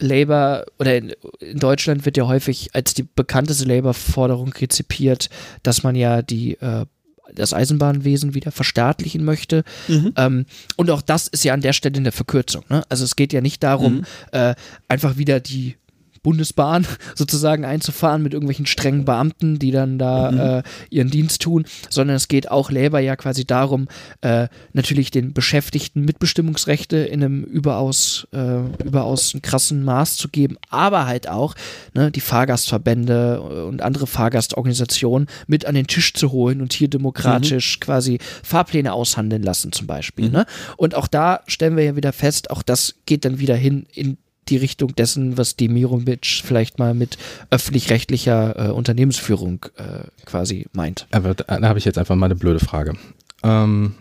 Labour oder in, in, Deutschland wird ja häufig als die bekannteste Labour-Forderung rezipiert, dass man ja die äh, das Eisenbahnwesen wieder verstaatlichen möchte. Mhm. Ähm, und auch das ist ja an der Stelle eine Verkürzung. Ne? Also es geht ja nicht darum, mhm. äh, einfach wieder die Bundesbahn sozusagen einzufahren mit irgendwelchen strengen Beamten, die dann da mhm. äh, ihren Dienst tun, sondern es geht auch Labour ja quasi darum, äh, natürlich den Beschäftigten Mitbestimmungsrechte in einem überaus, äh, überaus krassen Maß zu geben, aber halt auch ne, die Fahrgastverbände und andere Fahrgastorganisationen mit an den Tisch zu holen und hier demokratisch mhm. quasi Fahrpläne aushandeln lassen zum Beispiel. Mhm. Ne? Und auch da stellen wir ja wieder fest, auch das geht dann wieder hin in die Richtung dessen, was Demirovic vielleicht mal mit öffentlich-rechtlicher äh, Unternehmensführung äh, quasi meint. Aber da, da habe ich jetzt einfach mal eine blöde Frage. Ähm,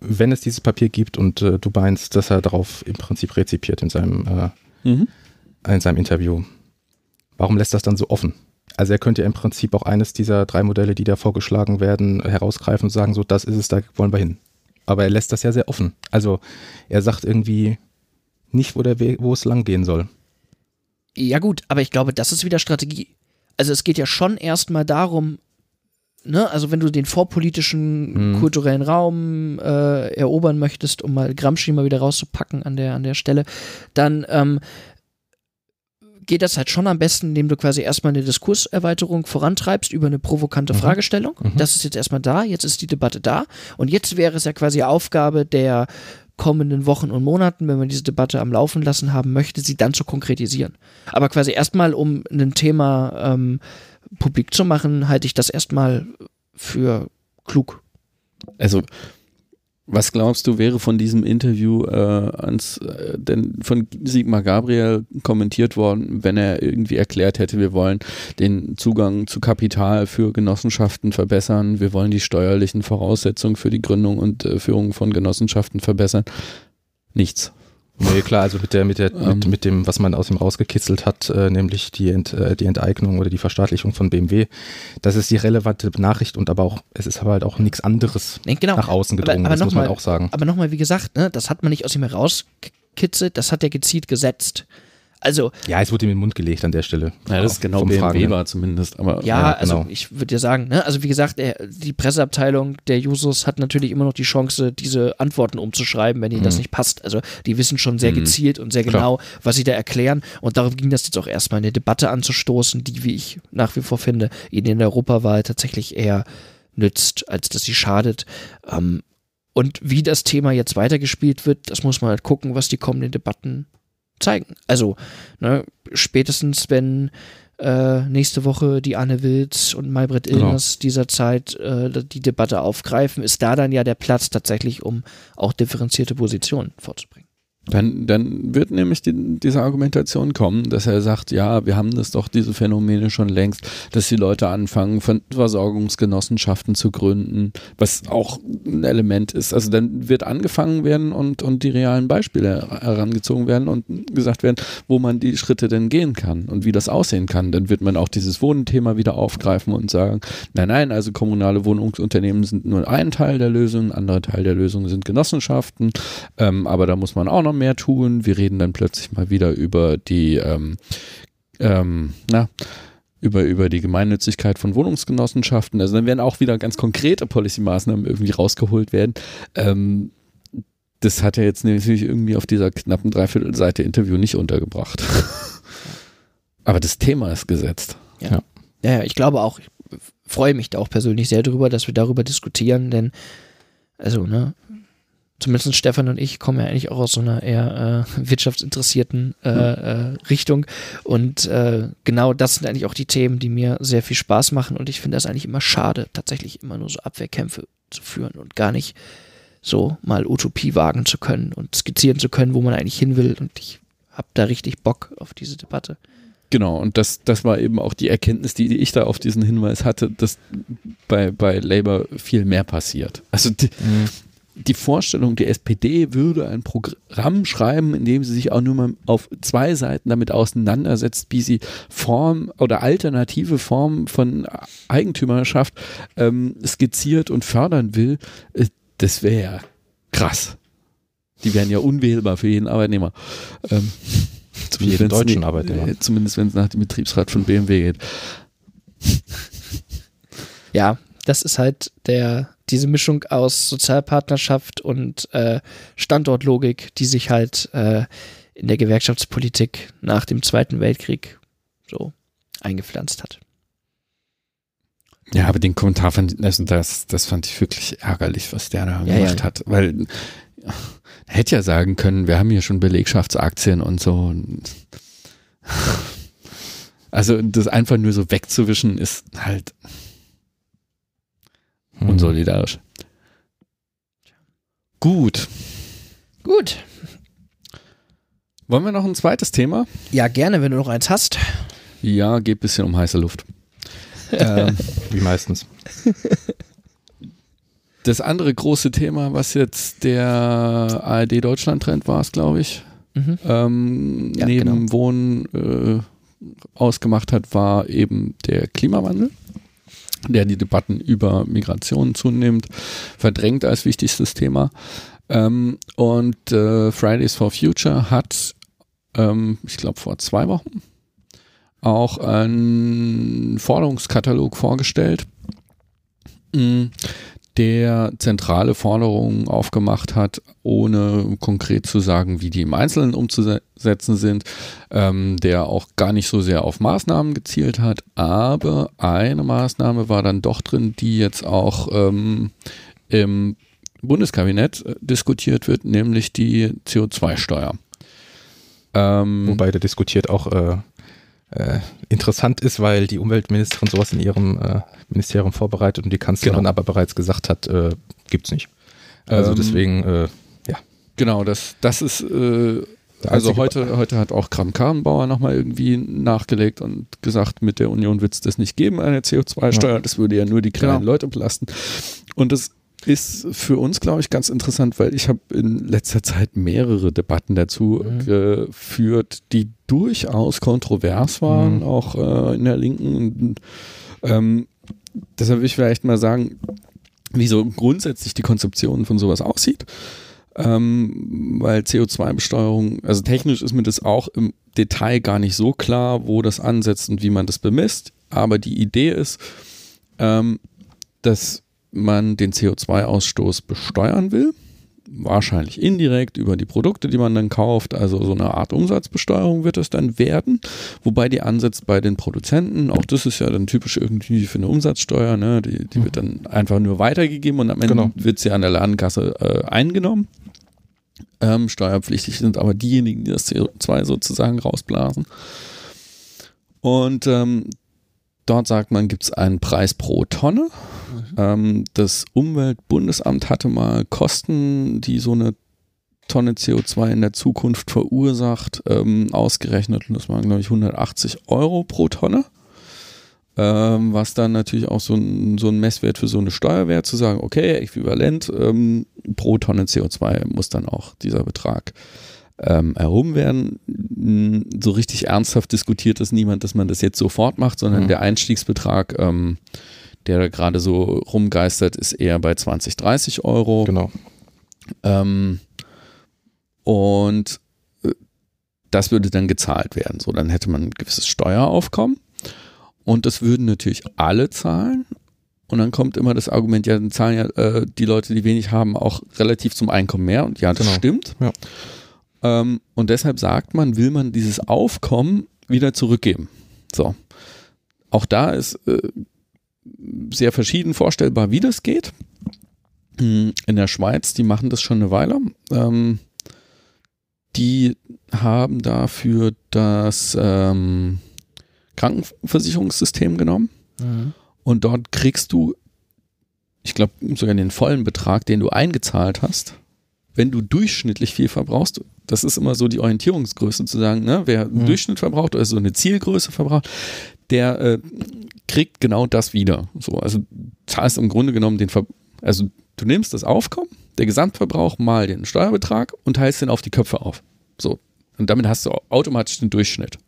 wenn es dieses Papier gibt und äh, du meinst, dass er darauf im Prinzip rezipiert in seinem, äh, mhm. in seinem Interview, warum lässt das dann so offen? Also er könnte ja im Prinzip auch eines dieser drei Modelle, die da vorgeschlagen werden, herausgreifen und sagen, so das ist es, da wollen wir hin. Aber er lässt das ja sehr offen. Also er sagt irgendwie, nicht, wo, der Weg, wo es lang gehen soll. Ja gut, aber ich glaube, das ist wieder Strategie. Also es geht ja schon erstmal darum, ne, also wenn du den vorpolitischen Mhm. kulturellen Raum äh, erobern möchtest, um mal Gramsci mal wieder rauszupacken an der, an der Stelle, dann ähm, geht das halt schon am besten, indem du quasi erstmal eine Diskurserweiterung vorantreibst über eine provokante Mhm. Fragestellung. Mhm. Das ist jetzt erstmal da, jetzt ist die Debatte da und jetzt wäre es ja quasi Aufgabe der kommenden Wochen und Monaten, wenn man diese Debatte am Laufen lassen haben möchte, sie dann zu konkretisieren. Aber quasi erstmal, um ein Thema ähm, publik zu machen, halte ich das erstmal für klug. Also, was glaubst du, wäre von diesem Interview äh, ans, äh, denn von Sigmar Gabriel kommentiert worden, wenn er irgendwie erklärt hätte, wir wollen den Zugang zu Kapital für Genossenschaften verbessern, wir wollen die steuerlichen Voraussetzungen für die Gründung und äh, Führung von Genossenschaften verbessern? Nichts. Nee, klar, also mit der, mit der, Ähm. mit, mit dem, was man aus ihm rausgekitzelt hat, äh, nämlich die, Ent, äh, die Enteignung oder die Verstaatlichung von BMW, das ist die relevante Nachricht und aber auch, es ist aber halt auch nichts anderes Nee, genau. nach außen Aber- gedrungen, aber das noch muss man mal- auch sagen. Aber nochmal, wie gesagt, ne, das hat man nicht aus ihm herausgekitzelt, das hat er gezielt gesetzt. Also, Ja, es wurde ihm in den Mund gelegt an der Stelle. Ja, das ist genau Vom BMW Fragenden. war zumindest, aber Ja, Ja, also genau. ich würde dir sagen, ne, also wie gesagt, der, die Presseabteilung der Jusos hat natürlich immer noch die Chance, diese Antworten umzuschreiben, wenn ihnen das Mhm. nicht passt. Also die wissen schon sehr Mhm. gezielt und sehr Klar. genau, was sie da erklären. Und darum ging das jetzt auch erstmal eine Debatte anzustoßen, die, wie ich nach wie vor finde, ihnen in der Europawahl tatsächlich eher nützt, als dass sie schadet. Ähm, und wie das Thema jetzt weitergespielt wird, das muss man halt gucken, was die kommenden Debatten zeigen. Also, ne, spätestens wenn äh, nächste Woche die Anne Wilz und Maybrit Genau. Illners dieser Zeit äh, die Debatte aufgreifen, ist da dann ja der Platz tatsächlich, um auch differenzierte Positionen vorzubringen. Dann, dann wird nämlich die, diese Argumentation kommen, dass er sagt, ja, wir haben das doch, diese Phänomene schon längst, dass die Leute anfangen, Ver- Versorgungsgenossenschaften zu gründen, was auch ein Element ist. Also dann wird angefangen werden und, und die realen Beispiele herangezogen werden und gesagt werden, wo man die Schritte denn gehen kann und wie das aussehen kann. Dann wird man auch dieses Wohnthema wieder aufgreifen und sagen, nein, nein, also kommunale Wohnungsunternehmen sind nur ein Teil der Lösung, ein anderer Teil der Lösung sind Genossenschaften, ähm, aber da muss man auch noch mehr tun. Wir reden dann plötzlich mal wieder über die, ähm, ähm, na, über, über die Gemeinnützigkeit von Wohnungsgenossenschaften. Also dann werden auch wieder ganz konkrete Policy-Maßnahmen irgendwie rausgeholt werden. Ähm, das hat er jetzt natürlich irgendwie auf dieser knappen Dreiviertelseite Interview nicht untergebracht. Aber das Thema ist gesetzt. Ja, ja, ich glaube auch, ich freue mich da auch persönlich sehr drüber, dass wir darüber diskutieren, denn, also, ne, zumindest Stefan und ich kommen ja eigentlich auch aus so einer eher äh, wirtschaftsinteressierten äh, äh, Richtung. Und äh, genau das sind eigentlich auch die Themen, die mir sehr viel Spaß machen. Und ich finde das eigentlich immer schade, tatsächlich immer nur so Abwehrkämpfe zu führen und gar nicht so mal Utopie wagen zu können und skizzieren zu können, wo man eigentlich hin will. Und ich habe da richtig Bock auf diese Debatte. Genau, und das, das war eben auch die Erkenntnis, die, die ich da auf diesen Hinweis hatte, dass bei, bei Labour viel mehr passiert. Also die, die Vorstellung, die SPD würde ein Programm schreiben, in dem sie sich auch nur mal auf zwei Seiten damit auseinandersetzt, wie sie Form oder alternative Formen von Eigentümerschaft ähm, skizziert und fördern will, äh, das wäre ja krass. Die wären ja unwählbar für jeden Arbeitnehmer. Ähm, Für jeden deutschen nie- Arbeitnehmer. äh, Zumindest wenn es nach dem Betriebsrat von BMW geht. ja, das ist halt der, diese Mischung aus Sozialpartnerschaft und äh, Standortlogik, die sich halt äh, in der Gewerkschaftspolitik nach dem Zweiten Weltkrieg so eingepflanzt hat. Ja, aber den Kommentar fand also das, das fand ich wirklich ärgerlich, was der da Ja, gemacht ja. hat. Weil hätte ja sagen können, wir haben hier schon Belegschaftsaktien und so. Also das einfach nur so wegzuwischen, ist halt Hm. unsolidarisch. Gut. Gut. Wollen wir noch ein zweites Thema? Ja, gerne, wenn du noch eins hast. Ja, geht ein bisschen um heiße Luft. ähm, Wie meistens. das andere große Thema, was jetzt der ARD Deutschland-Trend war, glaube ich, Mhm. ähm, Ja, neben Wohnen äh, ausgemacht hat, war eben der Klimawandel, der die Debatten über Migration zunehmend verdrängt als wichtigstes Thema. Ähm, und äh, Fridays for Future hat, ähm, ich glaube, vor zwei Wochen auch einen Forderungskatalog vorgestellt, Mm, der zentrale Forderungen aufgemacht hat, ohne konkret zu sagen, wie die im Einzelnen umzusetzen sind, ähm, der auch gar nicht so sehr auf Maßnahmen gezielt hat, aber eine Maßnahme war dann doch drin, die jetzt auch ähm, im Bundeskabinett äh, diskutiert wird, nämlich die CO2-Steuer. Ähm, Wobei der diskutiert auch äh, äh, interessant ist, weil die Umweltministerin sowas in ihrem äh, Ministerium vorbereitet und die Kanzlerin genau. aber bereits gesagt hat, äh, es nicht. Also ähm, deswegen, äh, ja. Genau, das, das ist, äh, also heute, heute hat auch Kram-Karrenbauer nochmal irgendwie nachgelegt und gesagt, mit der Union wird es das nicht geben, eine CO2-Steuer. Ja. Das würde ja nur die kleinen genau. Leute belasten. Und das ist für uns, glaube ich, ganz interessant, weil ich habe in letzter Zeit mehrere Debatten dazu mhm. geführt, die durchaus kontrovers waren, mhm. auch äh, in der Linken. Und, ähm, deshalb will ich vielleicht mal sagen, wie so grundsätzlich die Konzeption von sowas aussieht. Ähm, weil CO2-Besteuerung, also technisch ist mir das auch im Detail gar nicht so klar, wo das ansetzt und wie man das bemisst. Aber die Idee ist, ähm, dass man den CO2-Ausstoß besteuern will. Wahrscheinlich indirekt über die Produkte, die man dann kauft. Also so eine Art Umsatzbesteuerung wird es dann werden. Wobei die ansetzt bei den Produzenten. Auch das ist ja dann typisch irgendwie für eine Umsatzsteuer. Ne? Die, die wird dann einfach nur weitergegeben und am Ende genau. wird sie an der Ladenkasse äh, eingenommen. Ähm, steuerpflichtig sind aber diejenigen, die das CO2 sozusagen rausblasen. Und ähm, dort sagt man, gibt es einen Preis pro Tonne. Ähm, das Umweltbundesamt hatte mal Kosten, die so eine Tonne CO2 in der Zukunft verursacht, ähm, ausgerechnet. Und das waren, glaube ich, 180 Euro pro Tonne. Ähm, was dann natürlich auch so ein, so ein Messwert für so eine Steuer wäre, zu sagen, okay, äquivalent ähm, pro Tonne CO2 muss dann auch dieser Betrag ähm, erhoben werden. So richtig ernsthaft diskutiert es niemand, dass man das jetzt sofort macht, sondern mhm. der Einstiegsbetrag ähm, der gerade so rumgeistert, ist eher bei 20, 30 Euro. Genau. Ähm, und äh, das würde dann gezahlt werden. So, dann hätte man ein gewisses Steueraufkommen. Und das würden natürlich alle zahlen. Und dann kommt immer das Argument, ja, dann zahlen ja äh, die Leute, die wenig haben, auch relativ zum Einkommen mehr. Und ja, das genau. stimmt. Ja. Ähm, und deshalb sagt man, will man dieses Aufkommen wieder zurückgeben. So. Auch da ist äh, sehr verschieden vorstellbar, wie das geht. In der Schweiz, die machen das schon eine Weile. Ähm, die haben dafür das ähm, Krankenversicherungssystem genommen. Mhm. Und dort kriegst du, ich glaube, sogar den vollen Betrag, den du eingezahlt hast, wenn du durchschnittlich viel verbrauchst. Das ist immer so die Orientierungsgröße zu sagen, ne? wer mhm. Durchschnitt verbraucht oder so eine Zielgröße verbraucht, der äh, kriegt genau das wieder. So, also zahlst im Grunde genommen den, Ver also du nimmst das Aufkommen, der Gesamtverbrauch mal den Steuerbetrag und teilst den auf die Köpfe auf. So. Und damit hast du automatisch den Durchschnitt.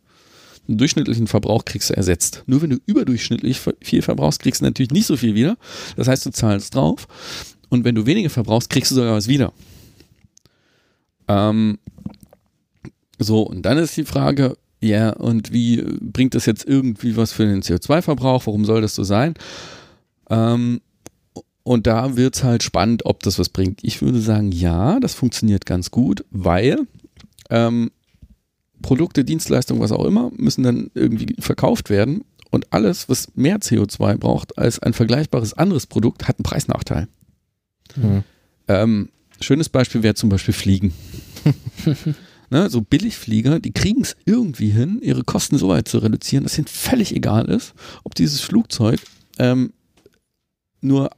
Den durchschnittlichen Verbrauch kriegst du ersetzt. Nur wenn du überdurchschnittlich viel verbrauchst, kriegst du natürlich nicht so viel wieder. Das heißt, du zahlst drauf. Und wenn du weniger verbrauchst, kriegst du sogar was wieder. Ähm, so, und dann ist die Frage, ja, und wie bringt das jetzt irgendwie was für den CO2-Verbrauch? Warum soll das so sein? Ähm, und da wird es halt spannend, ob das was bringt. Ich würde sagen, ja, das funktioniert ganz gut, weil ähm, Produkte, Dienstleistungen, was auch immer, müssen dann irgendwie verkauft werden. Und alles, was mehr CO2 braucht als ein vergleichbares anderes Produkt, hat einen Preisnachteil. Mhm. Ähm, schönes Beispiel wäre zum Beispiel Fliegen. ne, so Billigflieger, die kriegen es irgendwie hin, ihre Kosten so weit zu reduzieren, dass ihnen völlig egal ist, ob dieses Flugzeug ähm, nur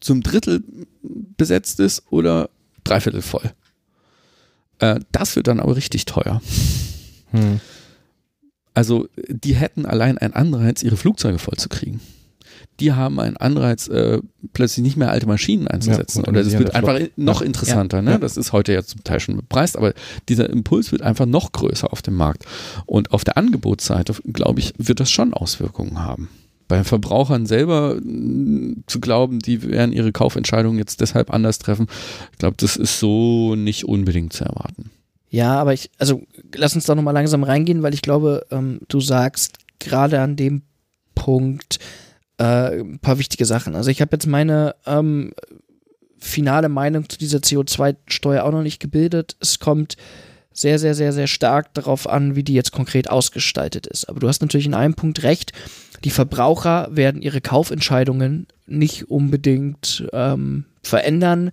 zum Drittel besetzt ist oder dreiviertel voll. Äh, das wird dann aber richtig teuer. Hm. Also die hätten allein einen Anreiz, ihre Flugzeuge voll zu kriegen die haben einen Anreiz, äh, plötzlich nicht mehr alte Maschinen einzusetzen. Ja, Oder das wird einfach Flot. noch interessanter. Ne? Das ist heute ja zum Teil schon bepreist, aber dieser Impuls wird einfach noch größer auf dem Markt. Und auf der Angebotsseite, glaube ich, wird das schon Auswirkungen haben. Bei Verbrauchern selber mh, zu glauben, die werden ihre Kaufentscheidungen jetzt deshalb anders treffen, ich glaube, das ist so nicht unbedingt zu erwarten. Ja, aber ich, also lass uns da nochmal langsam reingehen, weil ich glaube, ähm, du sagst gerade an dem Punkt, äh, ein paar wichtige Sachen. Also ich habe jetzt meine ähm, finale Meinung zu dieser CO2-Steuer auch noch nicht gebildet. Es kommt sehr, sehr, sehr, sehr stark darauf an, wie die jetzt konkret ausgestaltet ist. Aber du hast natürlich in einem Punkt recht. Die Verbraucher werden ihre Kaufentscheidungen nicht unbedingt ähm, verändern.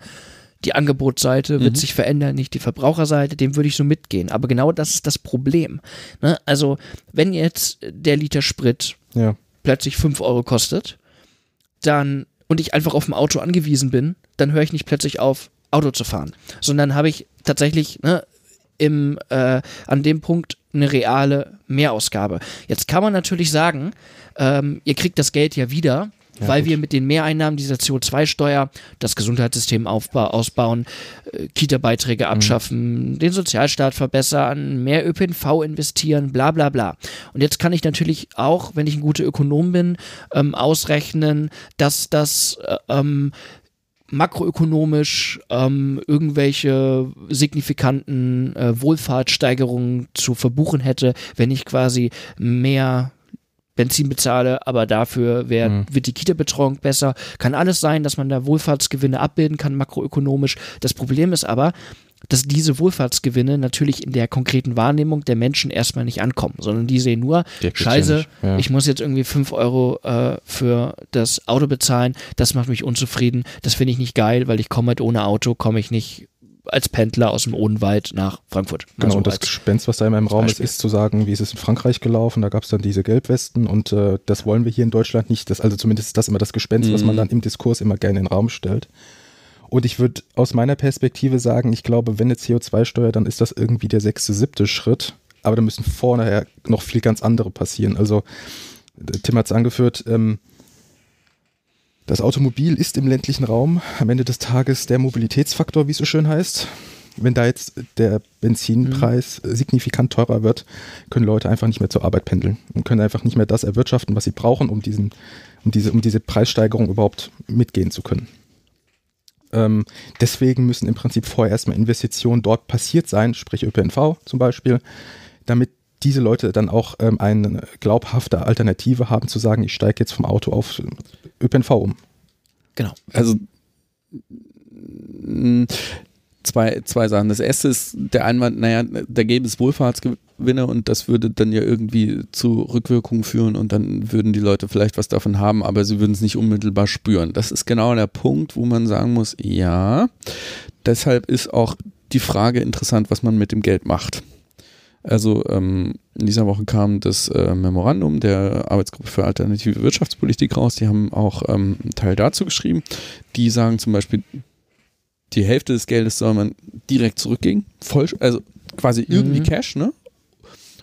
Die Angebotsseite wird Mhm. sich verändern, nicht die Verbraucherseite. Dem würde ich so mitgehen. Aber genau das ist das Problem. Ne? Also, wenn jetzt der Liter Sprit Ja. Plötzlich 5 Euro kostet, dann und ich einfach auf dem Auto angewiesen bin, dann höre ich nicht plötzlich auf, Auto zu fahren. Sondern habe ich tatsächlich ne, im, äh, an dem Punkt eine reale Mehrausgabe. Jetzt kann man natürlich sagen, ähm, ihr kriegt das Geld ja wieder, Ja, weil gut. wir mit den Mehreinnahmen dieser CO2-Steuer das Gesundheitssystem aufba ausbauen, äh, Kita-Beiträge abschaffen, den Sozialstaat verbessern, mehr ÖPNV investieren, bla bla bla. Und jetzt kann ich natürlich auch, wenn ich ein guter Ökonom bin, ähm, ausrechnen, dass das äh, ähm, makroökonomisch ähm, irgendwelche signifikanten äh, Wohlfahrtssteigerungen zu verbuchen hätte, wenn ich quasi mehr Benzin bezahle, aber dafür wär, Mhm. wird die Kita-Betreuung besser. Kann alles sein, dass man da Wohlfahrtsgewinne abbilden kann, makroökonomisch. Das Problem ist aber, dass diese Wohlfahrtsgewinne natürlich in der konkreten Wahrnehmung der Menschen erstmal nicht ankommen, sondern die sehen nur, scheiße, ja. ich muss jetzt irgendwie 5 Euro äh, für das Auto bezahlen, das macht mich unzufrieden, das finde ich nicht geil, weil ich komme halt ohne Auto, komme ich nicht als Pendler aus dem Odenwald nach Frankfurt. Genau, Also und das Gespenst, was da immer im Raum ist, Beispiel. ist zu sagen, wie ist es in Frankreich gelaufen, da gab es dann diese Gelbwesten und äh, das wollen wir hier in Deutschland nicht. Das, also zumindest ist das immer das Gespenst, was man Mhm. dann im Diskurs immer gerne in den Raum stellt. Und ich würde aus meiner Perspektive sagen, ich glaube, wenn eine CO2-Steuer, dann ist das irgendwie der sechste, siebte Schritt. Aber da müssen vorher noch viel ganz andere passieren. Also, äh, Tim hat es angeführt, ähm, das Automobil ist im ländlichen Raum am Ende des Tages der Mobilitätsfaktor, wie es so schön heißt. Wenn da jetzt der Benzinpreis signifikant teurer wird, können Leute einfach nicht mehr zur Arbeit pendeln und können einfach nicht mehr das erwirtschaften, was sie brauchen, um, diesen, um, diese, um diese Preissteigerung überhaupt mitgehen zu können. Ähm, deswegen müssen im Prinzip vorher erstmal Investitionen dort passiert sein, sprich ÖPNV zum Beispiel, damit diese Leute dann auch ähm, eine glaubhafte Alternative haben, zu sagen, ich steige jetzt vom Auto auf ÖPNV um. genau. Also mh, zwei, zwei Sachen. Das erste ist der Einwand, naja, da gäbe es Wohlfahrtsgewinne und das würde dann ja irgendwie zu Rückwirkungen führen und dann würden die Leute vielleicht was davon haben, aber sie würden es nicht unmittelbar spüren. Das ist genau der Punkt, wo man sagen muss, ja, deshalb ist auch die Frage interessant, was man mit dem Geld macht. Also ähm, in dieser Woche kam das äh, Memorandum der Arbeitsgruppe für alternative Wirtschaftspolitik raus. Die haben auch ähm, einen Teil dazu geschrieben. Die sagen zum Beispiel, die Hälfte des Geldes soll man direkt zurückgeben, voll, also quasi irgendwie Mhm. Cash, ne?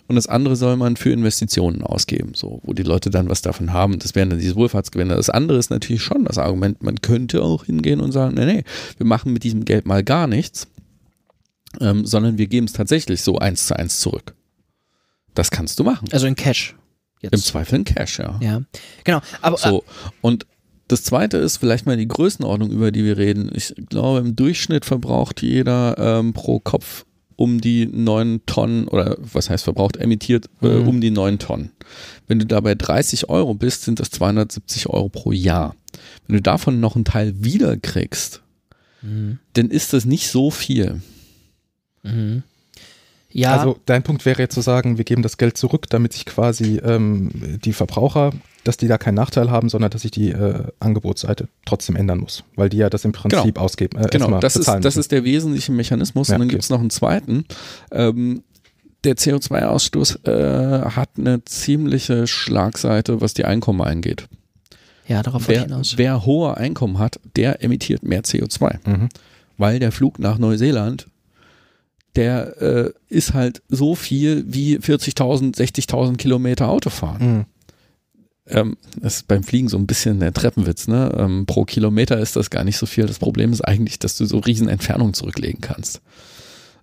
Und das andere soll man für Investitionen ausgeben, so, wo die Leute dann was davon haben. Das wären dann diese Wohlfahrtsgewinne. Das andere ist natürlich schon das Argument, man könnte auch hingehen und sagen, nee, nee, wir machen mit diesem Geld mal gar nichts, ähm, sondern wir geben es tatsächlich so eins zu eins zurück. Das kannst du machen. Also in Cash. Jetzt. Im Zweifel in Cash, ja. Ja, genau. Aber So, und das zweite ist vielleicht mal die Größenordnung, über die wir reden. Ich glaube, im Durchschnitt verbraucht jeder ähm, pro Kopf um die 9 Tonnen oder was heißt verbraucht, emittiert äh, Mhm. um die 9 Tonnen. Wenn du dabei 30 Euro bist, sind das 270 Euro pro Jahr. Wenn du davon noch einen Teil wiederkriegst, Mhm. dann ist das nicht so viel. Mhm. Ja, Also dein Punkt wäre jetzt zu sagen, wir geben das Geld zurück, damit sich quasi ähm, die Verbraucher, dass die da keinen Nachteil haben, sondern dass sich die äh, Angebotsseite trotzdm ändern muss, weil die ja das im Prinzip ausgeben. Äh, Genau, das ist, das ist der wesentliche Mechanismus. Ja, und dann okay. gibt es noch einen zweiten. Ähm, der CO2-Ausstoß äh, hat eine ziemliche Schlagseite, was die Einkommen eingeht. ja, darauf Wer, hinaus. wer hohe Einkommen hat, der emittiert mehr CO2. Mhm. Weil der Flug nach Neuseeland, der äh, ist halt so viel wie 40.000, 60.000 Kilometer Autofahren. Mhm. Ähm, das ist beim Fliegen so ein bisschen der Treppenwitz, ne? Ähm, pro Kilometer ist das gar nicht so viel. Das Problem ist eigentlich, dass du so riesen Entfernungen zurücklegen kannst.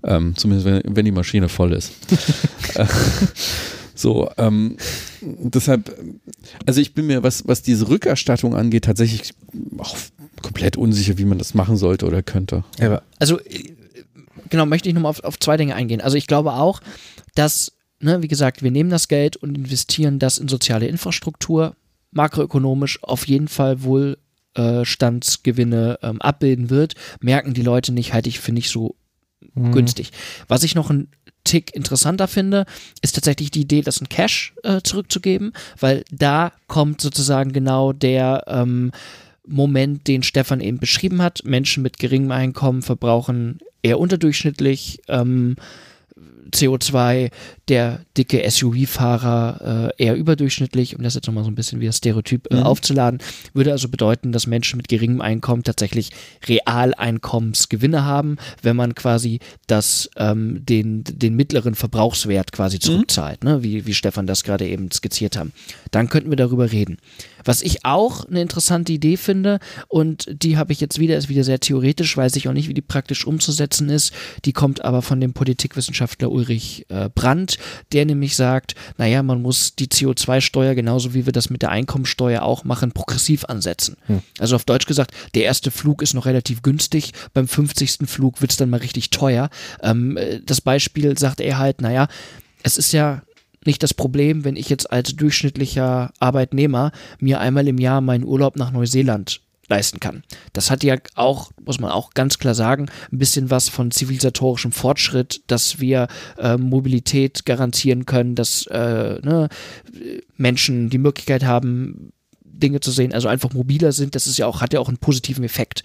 Ähm, zumindest wenn, wenn die Maschine voll ist. So, ähm, deshalb, also ich bin mir, was, was diese Rückerstattung angeht, tatsächlich auch komplett unsicher, wie man das machen sollte oder könnte. Ja, aber Also, äh, genau, möchte ich nochmal auf, auf zwei Dinge eingehen. Also, ich glaube auch, dass, ne, wie gesagt, wir nehmen das Geld und investieren das in soziale Infrastruktur. makroökonomisch auf jeden Fall Wohlstandsgewinne ähm, abbilden wird, merken die Leute nicht, halte ich für nicht so Mhm. günstig. Was ich noch ein Tick interessanter finde, ist tatsächlich die Idee, das in Cash äh, zurückzugeben, weil da kommt sozusagen genau der ähm, Moment, den Stefan eben beschrieben hat. Menschen mit geringem Einkommen verbrauchen eher unterdurchschnittlich ähm, CO2, der dicke SUV-Fahrer äh, eher überdurchschnittlich, um das jetzt nochmal so ein bisschen wie das Stereotyp äh, Mhm. aufzuladen, würde also bedeuten, dass Menschen mit geringem Einkommen tatsächlich Realeinkommensgewinne haben, wenn man quasi das, ähm, den, den mittleren Verbrauchswert quasi zurückzahlt, ne? wie, wie Stefan das gerade eben skizziert haben. Dann könnten wir darüber reden. Was ich auch eine interessante Idee finde, und die habe ich jetzt wieder, ist wieder sehr theoretisch, weiß ich auch nicht, wie die praktisch umzusetzen ist. Die kommt aber von dem Politikwissenschaftler Ulrich äh, Brandt, der nämlich sagt, naja, man muss die CO2-Steuer, genauso wie wir das mit der Einkommensteuer auch machen, progressiv ansetzen. Also auf Deutsch gesagt, der erste Flug ist noch relativ günstig, beim 50. Flug wird es dann mal richtig teuer. Ähm, äh, das Beispiel sagt er halt, naja, es ist ja nicht das Problem, wenn ich jetzt als durchschnittlicher Arbeitnehmer mir einmal im Jahr meinen Urlaub nach Neuseeland leisten kann. Das hat ja auch, muss man auch ganz klar sagen, ein bisschen was von zivilisatorischem Fortschritt, dass wir äh, Mobilität garantieren können, dass äh, ne, Menschen die Möglichkeit haben, Dinge zu sehen, also einfach mobiler sind. Das ist ja auch, hat ja auch einen positiven Effekt.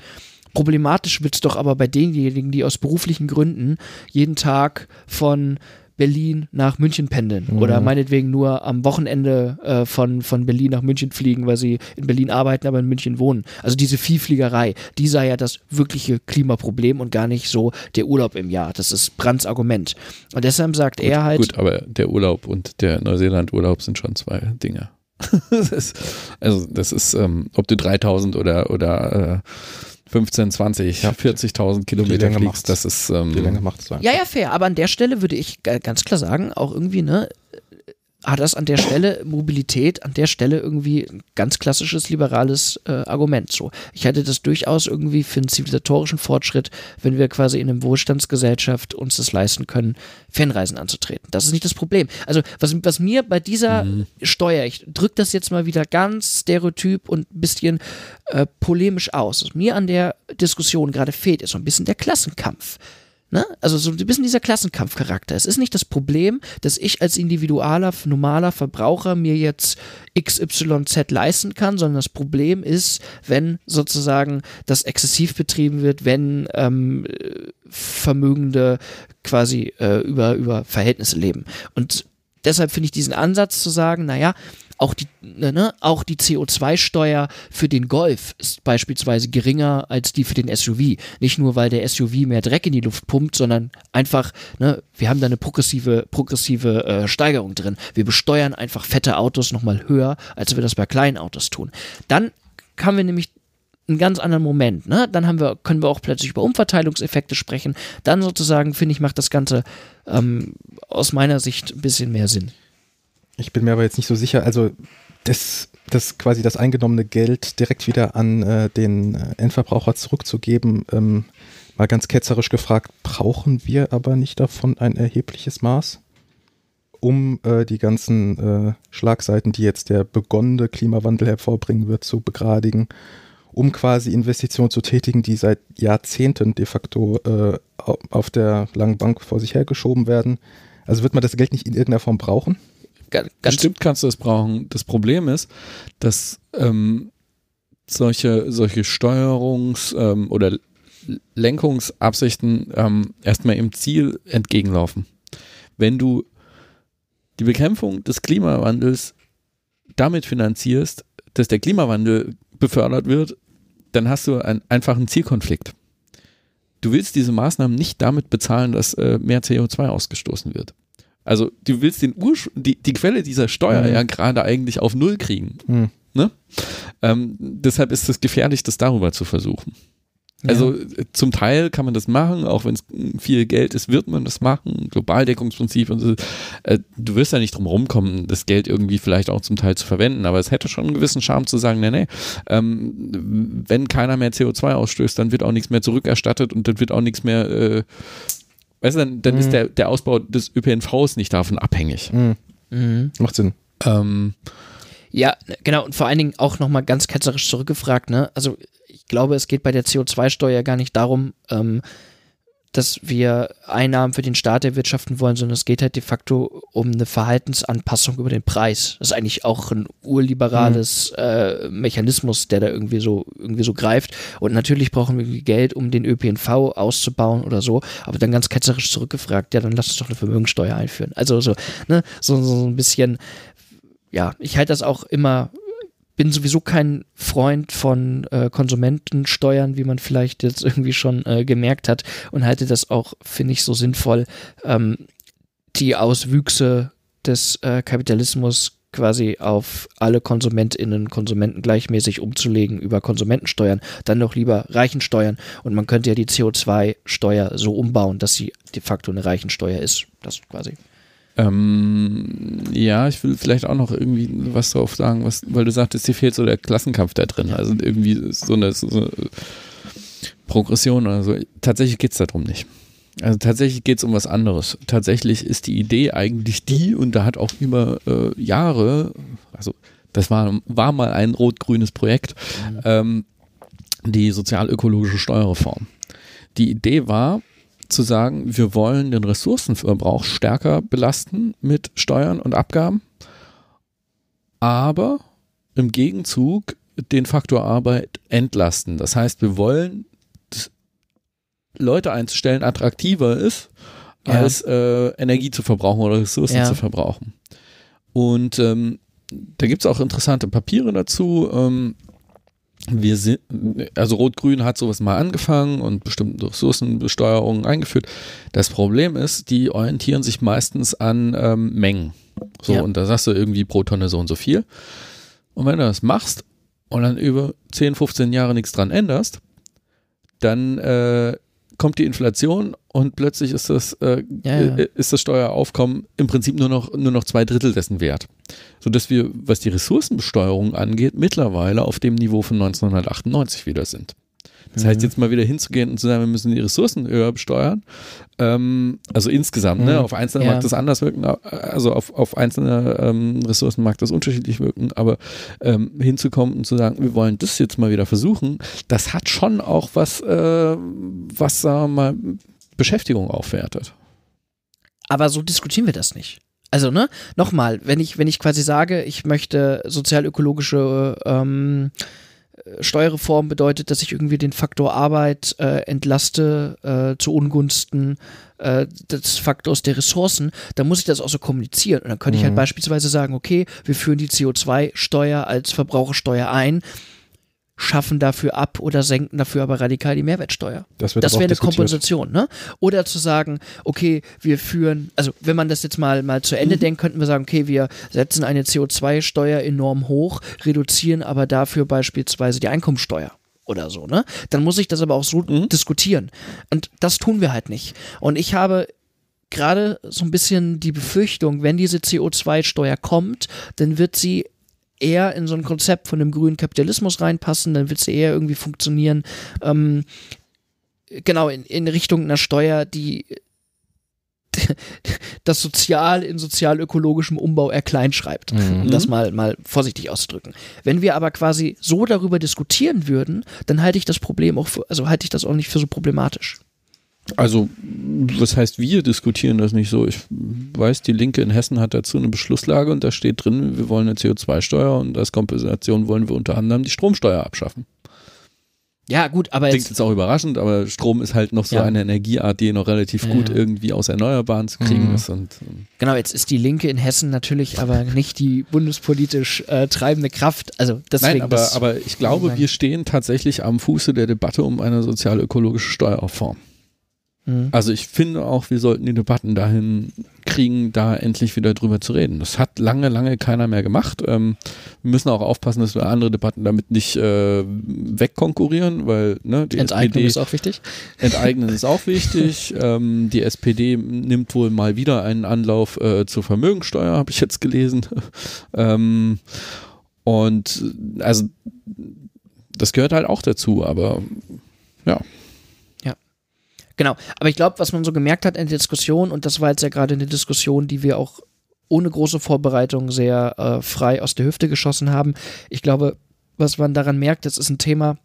Problematisch wird es doch aber bei denjenigen, die aus beruflichen Gründen jeden Tag von Berlin nach München pendeln oder meinetwegen nur am Wochenende äh, von, von Berlin nach München fliegen, weil sie in Berlin arbeiten, aber in München wohnen. Also diese Vielfliegerei, die sei ja das wirkliche Klimaproblem und gar nicht so der Urlaub im Jahr. Das ist Brands Argument. Und deshalb sagt er halt, Gut, aber der Urlaub und der Neuseeland-Urlaub sind schon zwei Dinge. das ist, also das ist, ähm, ob du 3000 oder, oder äh, 15, 20, Ja. 40.000 Kilometer fliegst, macht's. das ist, ähm, Die Länge macht es. Ja, ja, fair. Aber an der Stelle würde ich g- ganz klar sagen, auch irgendwie, ne, hat das an der Stelle Mobilität, an der Stelle irgendwie ein ganz klassisches liberales äh, Argument. So, ich halte das durchaus irgendwie für einen zivilisatorischen Fortschritt, wenn wir quasi in einer Wohlstandsgesellschaft uns das leisten können, Fernreisen anzutreten. Das ist nicht das Problem. Also was, was mir bei dieser Steuer, ich drücke das jetzt mal wieder ganz stereotyp und ein bisschen äh, polemisch aus, was mir an der Diskussion gerade fehlt, ist so ein bisschen der Klassenkampf. Ne? Also so ein bisschen dieser Klassenkampfcharakter. Es ist nicht das Problem, dass ich als individualer, normaler Verbraucher mir jetzt XYZ leisten kann, sondern das Problem ist, wenn sozusagen das exzessiv betrieben wird, wenn ähm, äh, Vermögende quasi äh, über, über Verhältnisse leben. Und deshalb finde ich diesen Ansatz zu sagen, naja, auch die, ne, ne, auch die CO2-Steuer für den Golf ist beispielsweise geringer als die für den SUV. Nicht nur, weil der SUV mehr Dreck in die Luft pumpt, sondern einfach, ne, wir haben da eine progressive, progressive äh, Steigerung drin. Wir besteuern einfach fette Autos nochmal höher, als wir das bei kleinen Autos tun. Dann haben wir nämlich einen ganz anderen Moment. Ne? Dann haben wir, können wir auch plötzlich über Umverteilungseffekte sprechen. Dann sozusagen, finde ich, macht das Ganze ähm, aus meiner Sicht ein bisschen mehr Sinn. Ich bin mir aber jetzt nicht so sicher, also das, das quasi das eingenommene Geld direkt wieder an äh, den äh, Endverbraucher zurückzugeben, ähm, mal ganz ketzerisch gefragt, brauchen wir aber nicht davon ein erhebliches Maß, um äh, die ganzen äh, Schlagseiten, die jetzt der begonnene Klimawandel hervorbringen wird, zu begradigen, um quasi Investitionen zu tätigen, die seit Jahrzehnten de facto äh, au- auf der langen Bank vor sich hergeschoben werden. Also wird man das Geld nicht in irgendeiner Form brauchen? Ga- Ganz Bestimmt kannst du es brauchen. Das Problem ist, dass ähm, solche, solche Steuerungs- ähm, oder Lenkungsabsichten ähm, erstmal im Ziel entgegenlaufen. Wenn du die Bekämpfung des Klimawandels damit finanzierst, dass der Klimawandel befördert wird, dann hast du einen einfachen Zielkonflikt. Du willst diese Maßnahmen nicht damit bezahlen, dass äh, mehr CO2 ausgestoßen wird. Also du willst den Ursch die, die Quelle dieser Steuer Mhm. ja gerade eigentlich auf Null kriegen. Hm. Ne? Ähm, deshalb ist es gefährlich, das darüber zu versuchen. Also äh, zum Teil kann man das machen, auch wenn es viel Geld ist, wird man das machen. Globaldeckungsprinzip und so. Äh, du wirst ja nicht drum rumkommen, das Geld irgendwie vielleicht auch zum Teil zu verwenden, aber es hätte schon einen gewissen Charme zu sagen, nee, nee, ähm, wenn keiner mehr CO2 ausstößt, dann wird auch nichts mehr zurückerstattet und dann wird auch nichts mehr, äh, weißt du, dann, dann Mhm. ist der, der Ausbau des ÖPNVs nicht davon abhängig. Hm. Mhm. Macht Sinn. Ähm, Ja, genau. Und vor allen Dingen auch nochmal ganz ketzerisch zurückgefragt, ne? Also ich glaube, es geht bei der CO2-Steuer gar nicht darum, ähm, dass wir Einnahmen für den Staat erwirtschaften wollen, sondern es geht halt de facto um eine Verhaltensanpassung über den Preis. Das ist eigentlich auch ein urliberales mhm. äh, Mechanismus, der da irgendwie so irgendwie so greift. Und natürlich brauchen wir Geld, um den ÖPNV auszubauen oder so. Aber dann ganz ketzerisch zurückgefragt, ja, dann lass uns doch eine Vermögensteuer einführen. Also so, ne, so, so ein bisschen, ja, ich halte das auch immer bin sowieso kein Freund von äh, Konsumentensteuern, wie man vielleicht jetzt irgendwie schon äh, gemerkt hat und halte das auch, finde ich, so sinnvoll, ähm, die Auswüchse des äh, Kapitalismus quasi auf alle KonsumentInnen, Konsumenten gleichmäßig umzulegen über Konsumentensteuern, dann doch lieber Reichensteuern und man könnte ja die CO2-Steuer so umbauen, dass sie de facto eine Reichensteuer ist. Das quasi. Ähm, ja, ich will vielleicht auch noch irgendwie was drauf sagen, was, weil du sagtest, dir fehlt so der Klassenkampf da drin. Also irgendwie so eine, so eine Progression oder so. Tatsächlich geht es darum nicht. Also tatsächlich geht es um was anderes. Tatsächlich ist die Idee eigentlich die, und da hat auch über äh, Jahre, also das war, war mal ein rot-grünes Projekt, mhm. ähm, die sozial-ökologische Steuerreform. Die Idee war, zu sagen, wir wollen den Ressourcenverbrauch stärker belasten mit Steuern und Abgaben, aber im Gegenzug den Faktor Arbeit entlasten. Das heißt, wir wollen Leute einzustellen attraktiver ist, ja. als äh, Energie zu verbrauchen oder Ressourcen ja. zu verbrauchen. Und ähm, da gibt es auch interessante Papiere dazu. Ähm, wir sind, also Rot-Grün hat sowas mal angefangen und bestimmte Ressourcenbesteuerungen eingeführt. Das Problem ist, die orientieren sich meistens an ähm, Mengen. So, ja. und da sagst du irgendwie pro Tonne so und so viel. Und wenn du das machst und dann über 10, 15 Jahre nichts dran änderst, dann äh, kommt die Inflation und plötzlich ist das, äh, ja, ja. Äh, ist das Steueraufkommen im Prinzip nur noch, nur noch zwei Drittel dessen wert. Sodass wir, was die Ressourcenbesteuerung angeht, mittlerweile auf dem Niveau von 1998 wieder sind. Das mhm. heißt, jetzt mal wieder hinzugehen und zu sagen, wir müssen die Ressourcen höher besteuern. Ähm, also insgesamt, ne? mhm. ne? Auf einzelne ja. mag das anders wirken, also auf, auf einzelne ähm, Ressourcen mag das unterschiedlich wirken, aber ähm, hinzukommen und zu sagen, wir wollen das jetzt mal wieder versuchen, das hat schon auch was, äh, was sagen wir mal, Beschäftigung aufwertet. Aber so diskutieren wir das nicht. Also, ne, nochmal, wenn ich, wenn ich quasi sage, ich möchte sozial-ökologische ähm, Steuerreform bedeutet, dass ich irgendwie den Faktor Arbeit äh, entlaste äh, zu Ungunsten äh, des Faktors der Ressourcen, dann muss ich das auch so kommunizieren. Und dann könnte mhm. ich halt mhm. beispielsweise sagen, okay, wir führen die CO2-Steuer als Verbrauchersteuer ein schaffen dafür ab oder senken dafür aber radikal die Mehrwertsteuer. Das, das wäre eine Kompensation, ne? Oder zu sagen, okay, wir führen, also wenn man das jetzt mal, mal zu Ende mhm. denkt, könnten wir sagen, okay, wir setzen eine CO2-Steuer enorm hoch, reduzieren aber dafür beispielsweise die Einkommensteuer oder so, ne? Dann muss ich das aber auch so mhm. diskutieren. Und das tun wir halt nicht. Und ich habe gerade so ein bisschen die Befürchtung, wenn diese CO2-Steuer kommt, dann wird sie eher in so ein Konzept von dem grünen Kapitalismus reinpassen, dann wird sie eher irgendwie funktionieren. Ähm, genau, in, in Richtung einer Steuer, die das Sozial in sozial-ökologischem Umbau eher klein schreibt, mhm. um das mal, mal vorsichtig auszudrücken. Wenn wir aber quasi so darüber diskutieren würden, dann halte ich das Problem auch für, also halte ich das auch nicht für so problematisch. Also, was heißt, wir diskutieren das nicht so? Ich weiß, die Linke in Hessen hat dazu eine Beschlusslage und da steht drin, wir wollen eine CO2-Steuer und als Kompensation wollen wir unter anderem die Stromsteuer abschaffen. Ja, gut, aber Klingt jetzt, jetzt auch überraschend, aber Strom ist halt noch so ja. eine Energieart, die noch relativ ja. gut irgendwie aus Erneuerbaren zu kriegen mhm. ist. Und, ähm genau, jetzt ist die Linke in Hessen natürlich aber nicht die bundespolitisch äh, treibende Kraft. Also deswegen Nein, aber, aber ich glaube, wir stehen tatsächlich am Fuße der Debatte um eine sozial-ökologische Steuerform. Mhm. Also ich finde auch, wir sollten die Debatten dahin kriegen, da endlich wieder drüber zu reden. Das hat lange, lange keiner mehr gemacht. Ähm, wir müssen auch aufpassen, dass wir andere Debatten damit nicht äh, wegkonkurrieren, weil ne, die Enteignung SPD, ist auch wichtig. Enteignen ist auch wichtig. ähm, die SPD nimmt wohl mal wieder einen Anlauf äh, zur Vermögensteuer, habe ich jetzt gelesen. ähm, und also das gehört halt auch dazu, aber ja. Genau. Aber ich glaube, was man so gemerkt hat in der Diskussion, und das war jetzt ja gerade eine Diskussion, die wir auch ohne große Vorbereitung sehr äh, frei aus der Hüfte geschossen haben. Ich glaube, was man daran merkt, das ist ein Thema,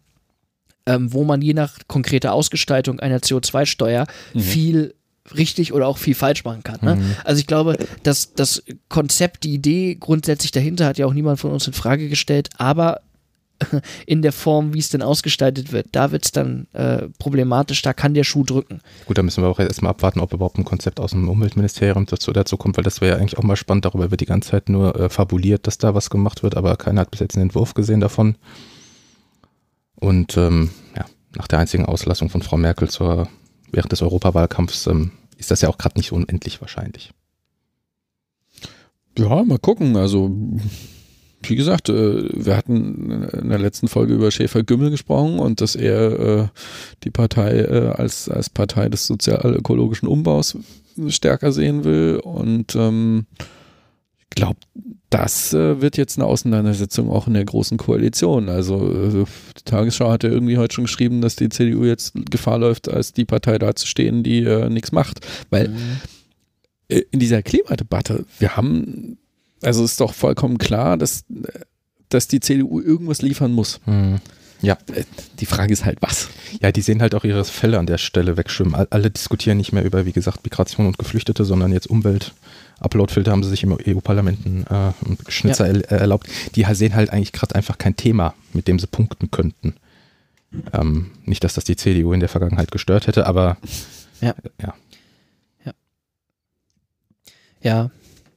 ähm, wo man je nach konkreter Ausgestaltung einer CO2-Steuer mhm. viel richtig oder auch viel falsch machen kann. Ne? Mhm. Also ich glaube, dass das Konzept, die Idee grundsätzlich dahinter hat ja auch niemand von uns in Frage gestellt, aber in der Form, wie es denn ausgestaltet wird, da wird es dann äh, problematisch, da kann der Schuh drücken. Gut, da müssen wir auch erstmal abwarten, ob überhaupt ein Konzept aus dem Umweltministerium dazu, dazu kommt, weil das wäre ja eigentlich auch mal spannend, darüber wird die ganze Zeit nur äh, fabuliert, dass da was gemacht wird, aber keiner hat bis jetzt einen Entwurf gesehen davon. Und ähm, ja, nach der einzigen Auslassung von Frau Merkel zur, während des Europawahlkampfs ähm, ist das ja auch gerade nicht unendlich wahrscheinlich. Ja, mal gucken. Also, wie gesagt, äh, wir hatten in der letzten Folge über Schäfer-Gümmel gesprochen und dass er äh, die Partei äh, als, als Partei des sozial-ökologischen Umbaus stärker sehen will. Und ähm, ich glaube, das äh, wird jetzt eine Auseinandersetzung auch in der großen Koalition. Also äh, die Tagesschau hat ja irgendwie heute schon geschrieben, dass die CDU jetzt Gefahr läuft, als die Partei dazustehen, die äh, nichts macht. Weil mhm. In dieser Klimadebatte, wir haben, also ist doch vollkommen klar, dass, dass die CDU irgendwas liefern muss. Mhm. Ja. Äh, die Frage ist halt, was? Ja, die sehen halt auch ihre Fälle an der Stelle wegschwimmen. Alle diskutieren nicht mehr über, wie gesagt, Migration und Geflüchtete, sondern jetzt Umwelt Uploadfilter haben sie sich im EU-Parlamenten äh, Schnitzer ja. er, erlaubt. Die sehen halt eigentlich gerade einfach kein Thema, mit dem sie punkten könnten. Ähm, nicht, dass das die CDU in der Vergangenheit gestört hätte, aber ja. ja. Ja. Ja,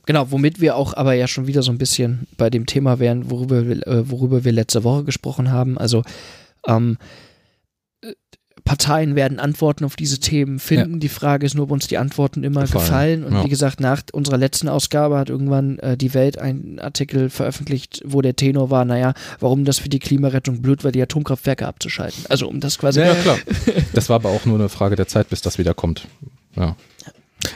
genau, womit wir auch aber ja schon wieder so ein bisschen bei dem Thema wären, worüber wir, äh, worüber wir letzte Woche gesprochen haben. Also ähm, Parteien werden Antworten auf diese Themen finden. Ja. Die Frage ist nur, ob uns die Antworten immer gefallen. gefallen. Und ja. wie gesagt, nach unserer letzten Ausgabe hat irgendwann äh, die Welt einen Artikel veröffentlicht, wo der Tenor war, naja, warum das für die Klimarettung blöd war, die Atomkraftwerke abzuschalten. Also um das quasi. Ja, ja klar. das war aber auch nur eine Frage der Zeit, bis das wieder kommt. Ja.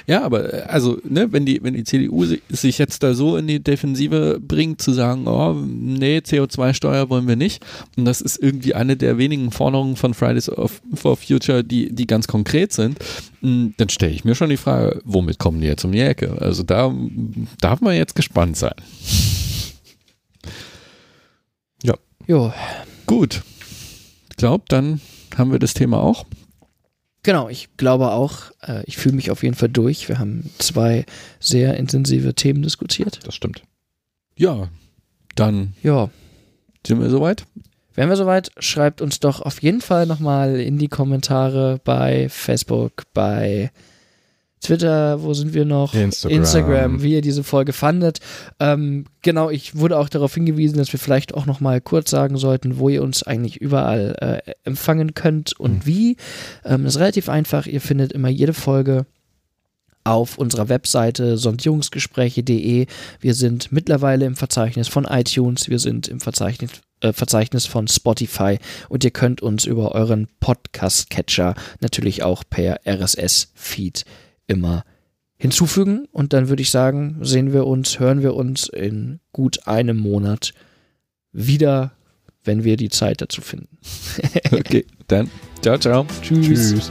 Ja, aber äh, also, ne, wenn die, wenn die CDU sich jetzt da so in die Defensive bringt, zu sagen, oh, nee, CO2-Steuer wollen wir nicht, und das ist irgendwie eine der wenigen Forderungen von Fridays for Future, die, die ganz konkret sind, hm, dann stelle ich mir schon die Frage, womit kommen die jetzt um die Ecke? Also da darf man jetzt gespannt sein. Ja. Jo. Gut. Ich glaube, dann haben wir das Thema auch. Genau, ich glaube auch, äh, ich fühle mich auf jeden Fall durch. Wir haben zwei sehr intensive Themen diskutiert. Das stimmt. Ja, dann ja. sind wir soweit. Wären wir soweit, schreibt uns doch auf jeden Fall nochmal in die Kommentare bei Facebook, bei Twitter, wo sind wir noch? Instagram. Instagram, wie ihr diese Folge fandet. Ähm, genau, ich wurde auch darauf hingewiesen, dass wir vielleicht auch noch mal kurz sagen sollten, wo ihr uns eigentlich überall äh, empfangen könnt und mhm. wie. Ähm, das ist relativ einfach. Ihr findet immer jede Folge auf unserer Webseite sondierungsgespräche.de. Wir sind mittlerweile im Verzeichnis von iTunes, wir sind im Verzeichnis, äh, Verzeichnis von Spotify und ihr könnt uns über euren Podcast-Catcher natürlich auch per RSS-Feed immer hinzufügen. Und dann würde ich sagen, sehen wir uns, hören wir uns in gut einem Monat wieder, wenn wir die Zeit dazu finden. okay, dann ciao, ciao. Tschüss. Tschüss.